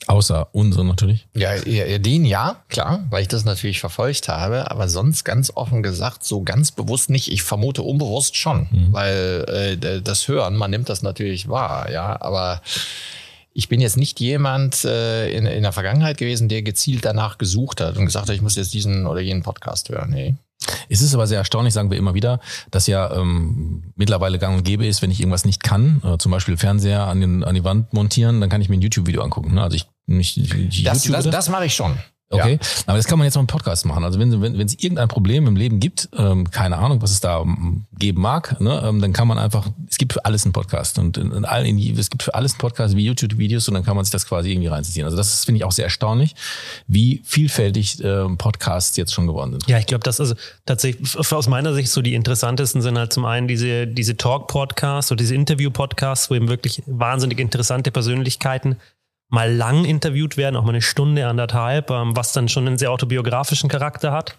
Außer unsere natürlich. Ja, den ja, klar, weil ich das natürlich verfolgt habe, aber sonst ganz offen gesagt, so ganz bewusst nicht. Ich vermute unbewusst schon, mhm. weil äh, das Hören, man nimmt das natürlich wahr, ja, aber ich bin jetzt nicht jemand äh, in, in der Vergangenheit gewesen, der gezielt danach gesucht hat und gesagt hat, ich muss jetzt diesen oder jenen Podcast hören. Nee. Es ist aber sehr erstaunlich, sagen wir immer wieder, dass ja ähm, mittlerweile gang und gäbe ist, wenn ich irgendwas nicht kann, äh, zum Beispiel Fernseher an, den, an die Wand montieren, dann kann ich mir ein YouTube-Video angucken. Ne? Also ich nicht, nicht das, das, das mache ich schon. Okay, ja. aber das kann man jetzt mal im Podcast machen. Also wenn, wenn, wenn es irgendein Problem im Leben gibt, ähm, keine Ahnung, was es da ähm, geben mag, ne, ähm, dann kann man einfach, es gibt für alles einen Podcast und in, in allen, in, es gibt für alles einen Podcast wie YouTube-Videos und dann kann man sich das quasi irgendwie reinziehen. Also das finde ich auch sehr erstaunlich, wie vielfältig äh, Podcasts jetzt schon geworden sind. Ja, ich glaube, das also tatsächlich aus meiner Sicht so die interessantesten sind halt zum einen diese diese Talk-Podcasts oder diese Interview-Podcasts, wo eben wirklich wahnsinnig interessante Persönlichkeiten mal lang interviewt werden, auch mal eine Stunde, anderthalb, ähm, was dann schon einen sehr autobiografischen Charakter hat.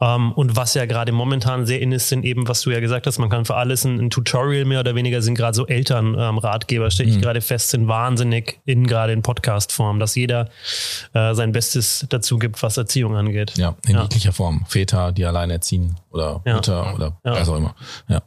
Ähm, und was ja gerade momentan sehr in ist, sind eben, was du ja gesagt hast, man kann für alles ein, ein Tutorial mehr oder weniger, sind gerade so Elternratgeber, ähm, stelle ich mhm. gerade fest, sind wahnsinnig in gerade in Podcast-Form, dass jeder äh, sein Bestes dazu gibt, was Erziehung angeht. Ja, in ja. jeglicher Form. Väter, die alleine erziehen oder ja. Mutter oder ja. was auch immer. Ja.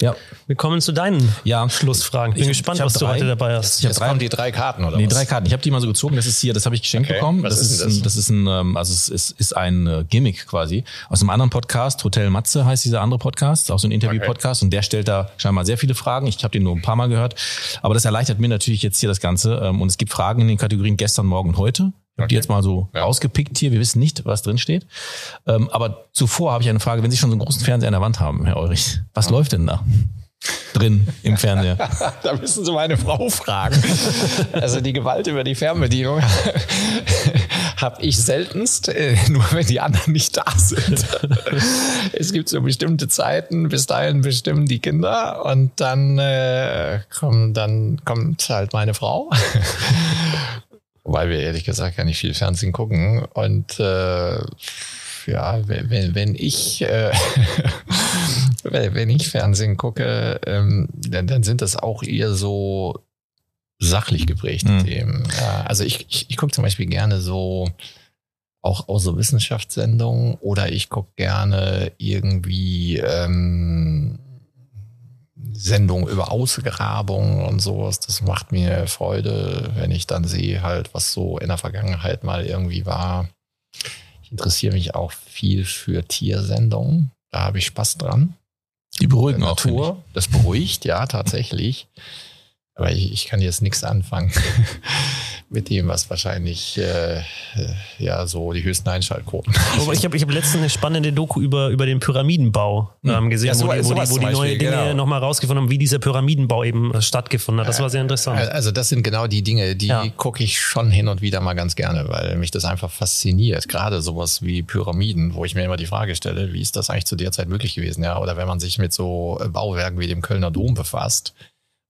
ja. Wir kommen zu deinen ja. Schlussfragen. Bin ich, gespannt, ich was drei, du heute dabei hast. Ich Jetzt drei, kommen die drei Karten, oder? Nee, was? drei Karten. Ich habe die mal so gezogen. Das ist hier, das habe ich geschenkt okay. bekommen. Was das ist, das? Ein, das ist ein, ähm, also es ist, ist ein äh, Gimmick quasi. Aus einem anderen Podcast, Hotel Matze heißt dieser andere Podcast, auch so ein Interview-Podcast. Okay. Und der stellt da scheinbar sehr viele Fragen. Ich habe den nur ein paar Mal gehört. Aber das erleichtert mir natürlich jetzt hier das Ganze. Ähm, und es gibt Fragen in den Kategorien gestern, morgen und heute. Ich habe okay. die jetzt mal so ja. rausgepickt hier. Wir wissen nicht, was drin steht. Ähm, aber zuvor habe ich eine Frage. Wenn Sie schon so einen großen Fernseher an der Wand haben, Herr Eurich, was ja. läuft denn da? drin im Fernseher? *laughs* da müssen Sie meine Frau fragen. Also die Gewalt über die Fernbedienung habe ich seltenst, äh, *laughs* nur wenn die anderen nicht da sind. *laughs* es gibt so bestimmte Zeiten, bis dahin bestimmen die Kinder und dann, äh, komm, dann kommt halt meine Frau. *laughs* Wobei wir ehrlich gesagt gar nicht viel Fernsehen gucken. Und äh, ja, wenn, wenn ich äh, wenn ich Fernsehen gucke, ähm, dann, dann sind das auch eher so sachlich geprägte mhm. Themen. Ja, also ich, ich, ich gucke zum Beispiel gerne so auch, auch so Wissenschaftssendungen oder ich gucke gerne irgendwie ähm, Sendungen über Ausgrabungen und sowas. Das macht mir Freude, wenn ich dann sehe halt, was so in der Vergangenheit mal irgendwie war. Ich interessiere mich auch viel für Tiersendungen. Da habe ich Spaß dran. Die beruhigen auch. Natur. Das beruhigt, ja, tatsächlich. Aber ich, ich kann jetzt nichts anfangen *laughs* mit dem, was wahrscheinlich äh, ja so die höchsten Einschaltquoten. Aber ich habe ich hab letztens eine spannende Doku über, über den Pyramidenbau hm. ähm, gesehen, ja, so, wo die, wo die, wo die neue Dinge genau. nochmal rausgefunden haben, wie dieser Pyramidenbau eben äh, stattgefunden hat. Das war sehr interessant. Also das sind genau die Dinge, die ja. gucke ich schon hin und wieder mal ganz gerne, weil mich das einfach fasziniert. Gerade sowas wie Pyramiden, wo ich mir immer die Frage stelle, wie ist das eigentlich zu der Zeit möglich gewesen? Ja, oder wenn man sich mit so Bauwerken wie dem Kölner Dom befasst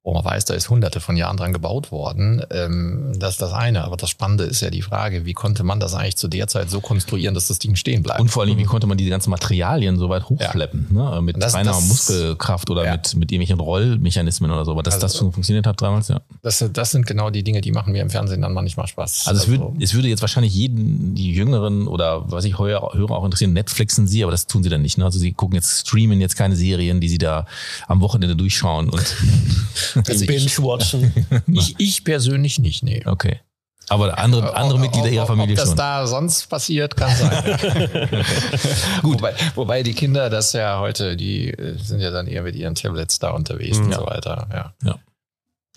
wo man weiß, da ist hunderte von Jahren dran gebaut worden. Ähm, das ist das eine. Aber das Spannende ist ja die Frage, wie konnte man das eigentlich zu der Zeit so konstruieren, dass das Ding stehen bleibt? Und vor allem, wie konnte man diese ganzen Materialien so weit hochschleppen? Ja. Ne? Mit das, reiner das, Muskelkraft oder ja. mit, mit irgendwelchen Rollmechanismen oder so. Aber dass also, das funktioniert hat damals, ja. Das, das sind genau die Dinge, die machen mir im Fernsehen dann manchmal Spaß. Also, es, also, würde, es würde jetzt wahrscheinlich jeden, die Jüngeren oder was ich höre, höre auch interessieren, Netflixen sie, aber das tun sie dann nicht. Ne? Also sie gucken jetzt, streamen jetzt keine Serien, die sie da am Wochenende durchschauen und *laughs* Also Binge-watchen. *laughs* ich, ich persönlich nicht, nee. Okay. Aber andere, andere Mitglieder ihrer Familie schon. Was da sonst passiert, kann sein. *laughs* *laughs* Gut. Wobei, wobei, die Kinder das ja heute, die äh, sind ja dann eher mit ihren Tablets da unterwegs ja. und so weiter. Ja. ja.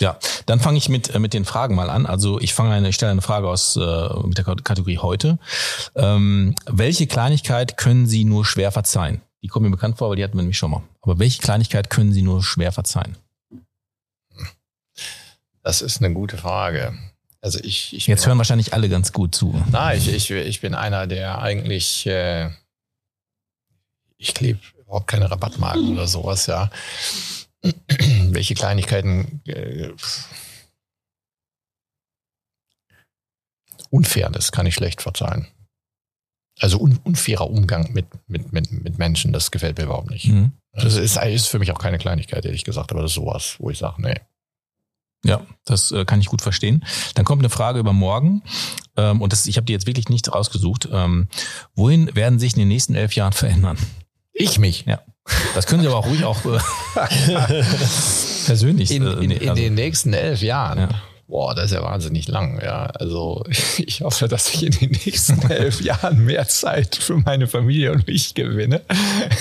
Ja, dann fange ich mit, äh, mit den Fragen mal an. Also ich fange eine, ich stelle eine Frage aus äh, mit der Kategorie heute. Ähm, welche Kleinigkeit können Sie nur schwer verzeihen? Die kommt mir bekannt vor, aber die hatten wir nämlich schon mal. Aber welche Kleinigkeit können Sie nur schwer verzeihen? Das ist eine gute Frage. Also ich, ich Jetzt hören wahrscheinlich alle ganz gut zu. Nein, ich, ich, ich bin einer, der eigentlich, äh, ich klebe überhaupt keine Rabattmarken oder sowas, ja. *clears throat* Welche Kleinigkeiten äh, Unfairness kann ich schlecht verzeihen. Also un, unfairer Umgang mit, mit, mit, mit Menschen, das gefällt mir überhaupt nicht. Mhm. Das ist, ist für mich auch keine Kleinigkeit, ehrlich gesagt, aber das ist sowas, wo ich sage, nee. Ja, das äh, kann ich gut verstehen. Dann kommt eine Frage über morgen. Ähm, und das, ich habe die jetzt wirklich nicht rausgesucht. Ähm, wohin werden sich in den nächsten elf Jahren verändern? Ich mich. Ja. Das können Sie aber auch ruhig auch äh, *laughs* *laughs* persönlich. In, in, in also, den nächsten elf Jahren. Ja. Boah, das ist ja wahnsinnig lang. Ja, also *laughs* ich hoffe, dass ich in den nächsten *laughs* elf Jahren mehr Zeit für meine Familie und mich gewinne.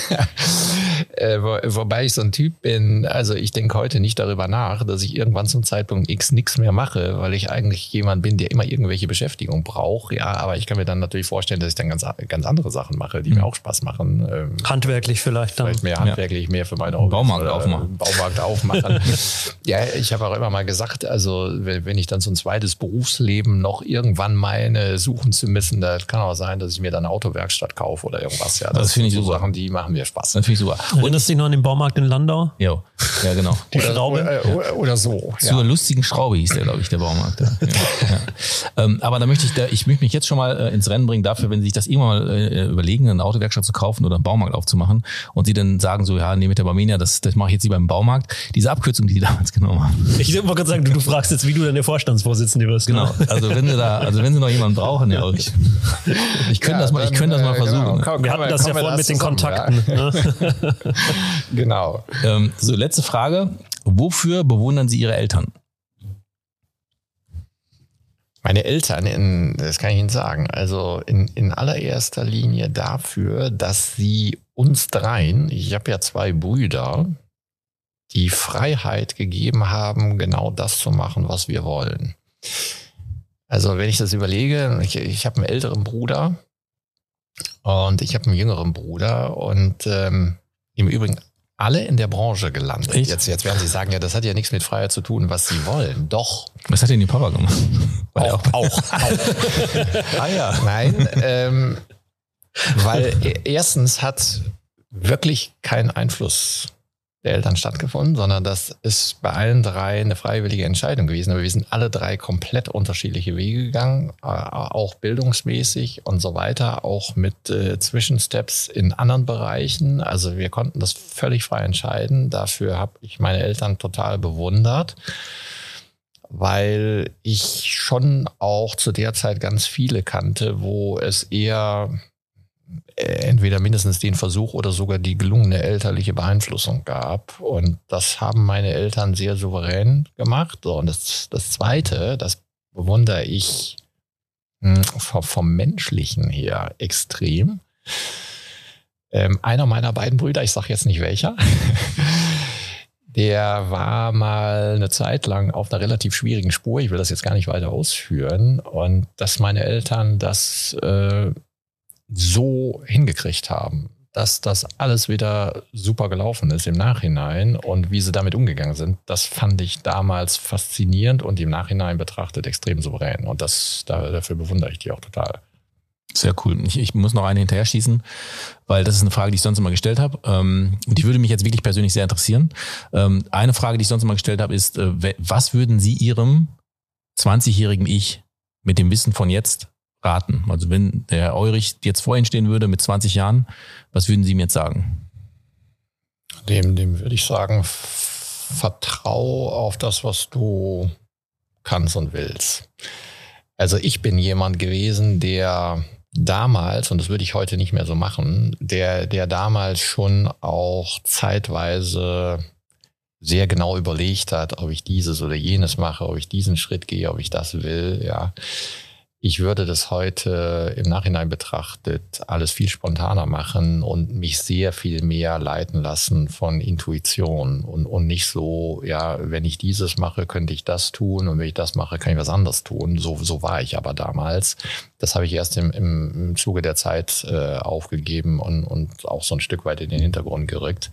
*laughs* äh, wo, wobei ich so ein Typ bin, also ich denke heute nicht darüber nach, dass ich irgendwann zum Zeitpunkt X nichts mehr mache, weil ich eigentlich jemand bin, der immer irgendwelche Beschäftigung braucht. Ja, aber ich kann mir dann natürlich vorstellen, dass ich dann ganz, ganz andere Sachen mache, die mhm. mir auch Spaß machen. Ähm, handwerklich vielleicht dann. Vielleicht mehr handwerklich, ja. mehr für meine Baumarkt aufmachen. Baumarkt aufmachen. ja, ich habe auch immer mal gesagt, also wenn wenn ich dann so ein zweites Berufsleben noch irgendwann meine suchen zu müssen, da kann auch sein, dass ich mir dann eine Autowerkstatt kaufe oder irgendwas. Ja, das, das finde ich so super. Sachen, die machen mir Spaß. Das finde ich super. Erinnerst du dich noch an den Baumarkt in Landau? Jo. Ja, genau. Die Oder, Schraube? oder, oder so. Zur lustigen Schraube hieß der, glaube ich, der Baumarkt. Ja. *laughs* Ja. Ähm, aber da möchte ich, da, ich möchte mich jetzt schon mal äh, ins Rennen bringen dafür, wenn Sie sich das irgendwann mal äh, überlegen, eine Autowerkstatt zu kaufen oder einen Baumarkt aufzumachen und Sie dann sagen so, ja, nee, mit der Barmenia, das, das mache ich jetzt lieber im Baumarkt. Diese Abkürzung, die Sie *laughs* damals genommen haben. Ich wollte gerade sagen, du, du fragst jetzt, wie du dann der Vorstandsvorsitzende wirst. Genau. Ne? Also wenn Sie da, also wenn Sie noch jemanden brauchen, ja, ich, ich könnte das mal, ich könnte das mal versuchen. Komm, Wir komm, hatten das ja vorhin mit den zusammen, Kontakten. Ne? Ja. *laughs* Genau. Ähm, so, letzte Frage. Wofür bewundern Sie Ihre Eltern? Meine Eltern, in, das kann ich Ihnen sagen, also in, in allererster Linie dafür, dass sie uns dreien, ich habe ja zwei Brüder, die Freiheit gegeben haben, genau das zu machen, was wir wollen. Also wenn ich das überlege, ich, ich habe einen älteren Bruder und ich habe einen jüngeren Bruder und ähm, im Übrigen alle in der Branche gelandet. Echt? Jetzt, jetzt werden Sie sagen, ja, das hat ja nichts mit Freiheit zu tun, was Sie wollen. Doch, Was hat denn Ihr Papa gemacht? Weil auch, auch, auch. *laughs* ah ja. Nein, ähm, weil e- erstens hat wirklich kein Einfluss der Eltern stattgefunden, sondern das ist bei allen drei eine freiwillige Entscheidung gewesen. Aber wir sind alle drei komplett unterschiedliche Wege gegangen, äh, auch bildungsmäßig und so weiter, auch mit äh, Zwischensteps in anderen Bereichen. Also wir konnten das völlig frei entscheiden. Dafür habe ich meine Eltern total bewundert weil ich schon auch zu der Zeit ganz viele kannte, wo es eher entweder mindestens den Versuch oder sogar die gelungene elterliche Beeinflussung gab. Und das haben meine Eltern sehr souverän gemacht. So, Und das, das Zweite, das bewundere ich mh, vom, vom Menschlichen her extrem. Ähm, einer meiner beiden Brüder, ich sage jetzt nicht welcher, *laughs* der war mal eine Zeit lang auf einer relativ schwierigen Spur. Ich will das jetzt gar nicht weiter ausführen. Und dass meine Eltern das äh, so hingekriegt haben, dass das alles wieder super gelaufen ist im Nachhinein und wie sie damit umgegangen sind, das fand ich damals faszinierend und im Nachhinein betrachtet extrem souverän. Und das, da, dafür bewundere ich die auch total. Sehr cool. Ich, ich muss noch eine hinterher schießen, weil das ist eine Frage, die ich sonst immer gestellt habe. Ähm, die würde mich jetzt wirklich persönlich sehr interessieren. Ähm, eine Frage, die ich sonst immer gestellt habe, ist, äh, was würden Sie Ihrem 20-jährigen Ich mit dem Wissen von jetzt raten? Also wenn der Eurich jetzt vor Ihnen stehen würde mit 20 Jahren, was würden Sie ihm jetzt sagen? Dem, dem würde ich sagen, vertrau auf das, was du kannst und willst. Also ich bin jemand gewesen, der damals, und das würde ich heute nicht mehr so machen, der, der damals schon auch zeitweise sehr genau überlegt hat, ob ich dieses oder jenes mache, ob ich diesen Schritt gehe, ob ich das will, ja. Ich würde das heute im Nachhinein betrachtet alles viel spontaner machen und mich sehr viel mehr leiten lassen von Intuition und, und nicht so, ja, wenn ich dieses mache, könnte ich das tun und wenn ich das mache, kann ich was anderes tun. So, so war ich aber damals. Das habe ich erst im, im, Zuge der Zeit äh, aufgegeben und, und auch so ein Stück weit in den Hintergrund gerückt.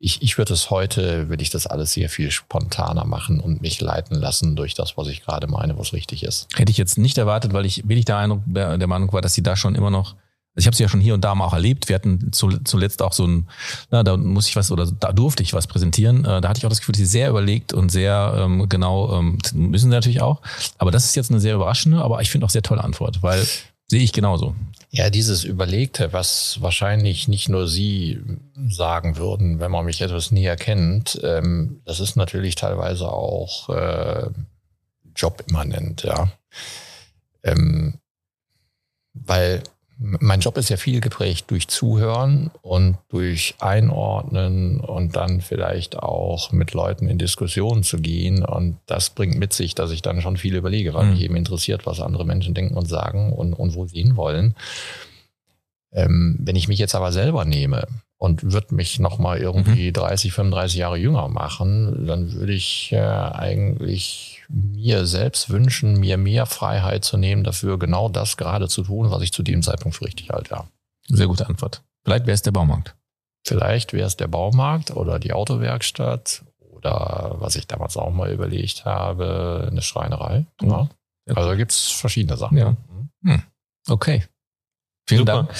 Ich, ich würde es heute, würde ich das alles sehr viel spontaner machen und mich leiten lassen durch das, was ich gerade meine, was richtig ist. Hätte ich jetzt nicht erwartet, weil ich wirklich der, Eindruck, der Meinung war, dass Sie da schon immer noch also ich habe sie ja schon hier und da mal auch erlebt. Wir hatten zu- zuletzt auch so ein, na, da muss ich was oder da durfte ich was präsentieren. Äh, Da hatte ich auch das Gefühl, dass sie sehr überlegt und sehr ähm, genau ähm, müssen sie natürlich auch. Aber das ist jetzt eine sehr überraschende, aber ich finde auch sehr tolle Antwort, weil sehe ich genauso. Ja, dieses Überlegte, was wahrscheinlich nicht nur Sie sagen würden, wenn man mich etwas näher kennt, ähm, das ist natürlich teilweise auch äh, jobimmanent, ja. Ähm, weil mein Job ist ja viel geprägt durch Zuhören und durch Einordnen und dann vielleicht auch mit Leuten in Diskussionen zu gehen. Und das bringt mit sich, dass ich dann schon viel überlege, weil Mhm. mich eben interessiert, was andere Menschen denken und sagen und, und wo sie hinwollen. Ähm, wenn ich mich jetzt aber selber nehme und würde mich nochmal irgendwie 30, 35 Jahre jünger machen, dann würde ich äh, eigentlich mir selbst wünschen, mir mehr Freiheit zu nehmen, dafür genau das gerade zu tun, was ich zu dem Zeitpunkt für richtig halte. Ja. Sehr gute Antwort. Vielleicht wäre es der Baumarkt. Vielleicht wäre es der Baumarkt oder die Autowerkstatt oder was ich damals auch mal überlegt habe, eine Schreinerei. Ja. Also gibt es verschiedene Sachen. Ja. Okay. Vielen Super. Dank.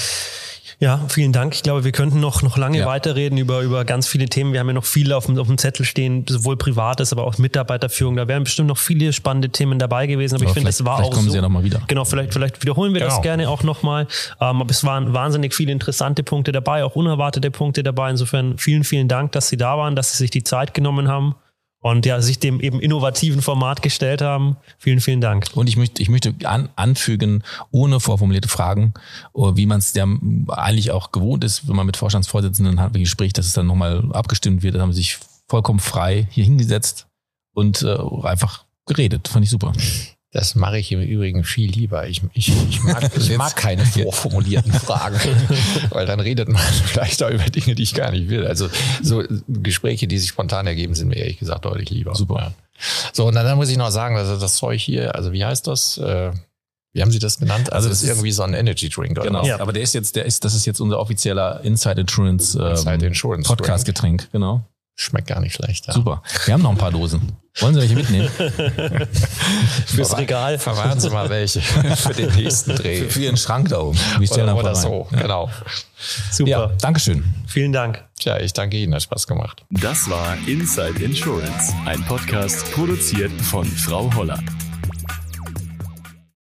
Ja, vielen Dank. Ich glaube, wir könnten noch, noch lange ja. weiterreden über, über ganz viele Themen. Wir haben ja noch viele auf dem, auf dem Zettel stehen, sowohl Privates, aber auch Mitarbeiterführung. Da wären bestimmt noch viele spannende Themen dabei gewesen. Aber, aber ich finde, es war vielleicht auch. kommen so, Sie ja nochmal wieder. Genau, vielleicht, vielleicht wiederholen wir genau. das gerne auch nochmal. Ähm, aber es waren wahnsinnig viele interessante Punkte dabei, auch unerwartete Punkte dabei. Insofern vielen, vielen Dank, dass Sie da waren, dass Sie sich die Zeit genommen haben und ja, sich dem eben innovativen Format gestellt haben. Vielen, vielen Dank. Und ich möchte, ich möchte an, anfügen, ohne vorformulierte Fragen, oh, wie man es ja eigentlich auch gewohnt ist, wenn man mit Vorstandsvorsitzenden hat, ein Gespräch, dass es dann nochmal abgestimmt wird, dann haben sie sich vollkommen frei hier hingesetzt und äh, einfach geredet. Fand ich super. Das mache ich im Übrigen viel lieber. Ich, ich, ich, mag, *laughs* ich mag keine vorformulierten Fragen, *laughs* weil dann redet man vielleicht auch über Dinge, die ich gar nicht will. Also so Gespräche, die sich spontan ergeben, sind mir ehrlich gesagt deutlich lieber. Super. Ja. So, und dann muss ich noch sagen, also das Zeug hier, also wie heißt das? Äh, wie haben Sie das genannt? Also, also das ist irgendwie so ein Energy Drink, oder? Genau. Ja. Aber der ist jetzt, der ist, das ist jetzt unser offizieller Inside Insurance, ähm, Inside Insurance Podcast Getränk, genau. Schmeckt gar nicht schlecht. Ja. Super. Wir haben noch ein paar Dosen. Wollen Sie welche mitnehmen? *laughs* Fürs Regal. Verwahren Sie mal welche *laughs* für den nächsten Dreh. Für, für Ihren Schrank da oben. Wir stellen oder, oder so, ja. genau. Super. Ja, Dankeschön. Vielen Dank. Tja, ich danke Ihnen, hat Spaß gemacht. Das war Inside Insurance, ein Podcast produziert von Frau Holler.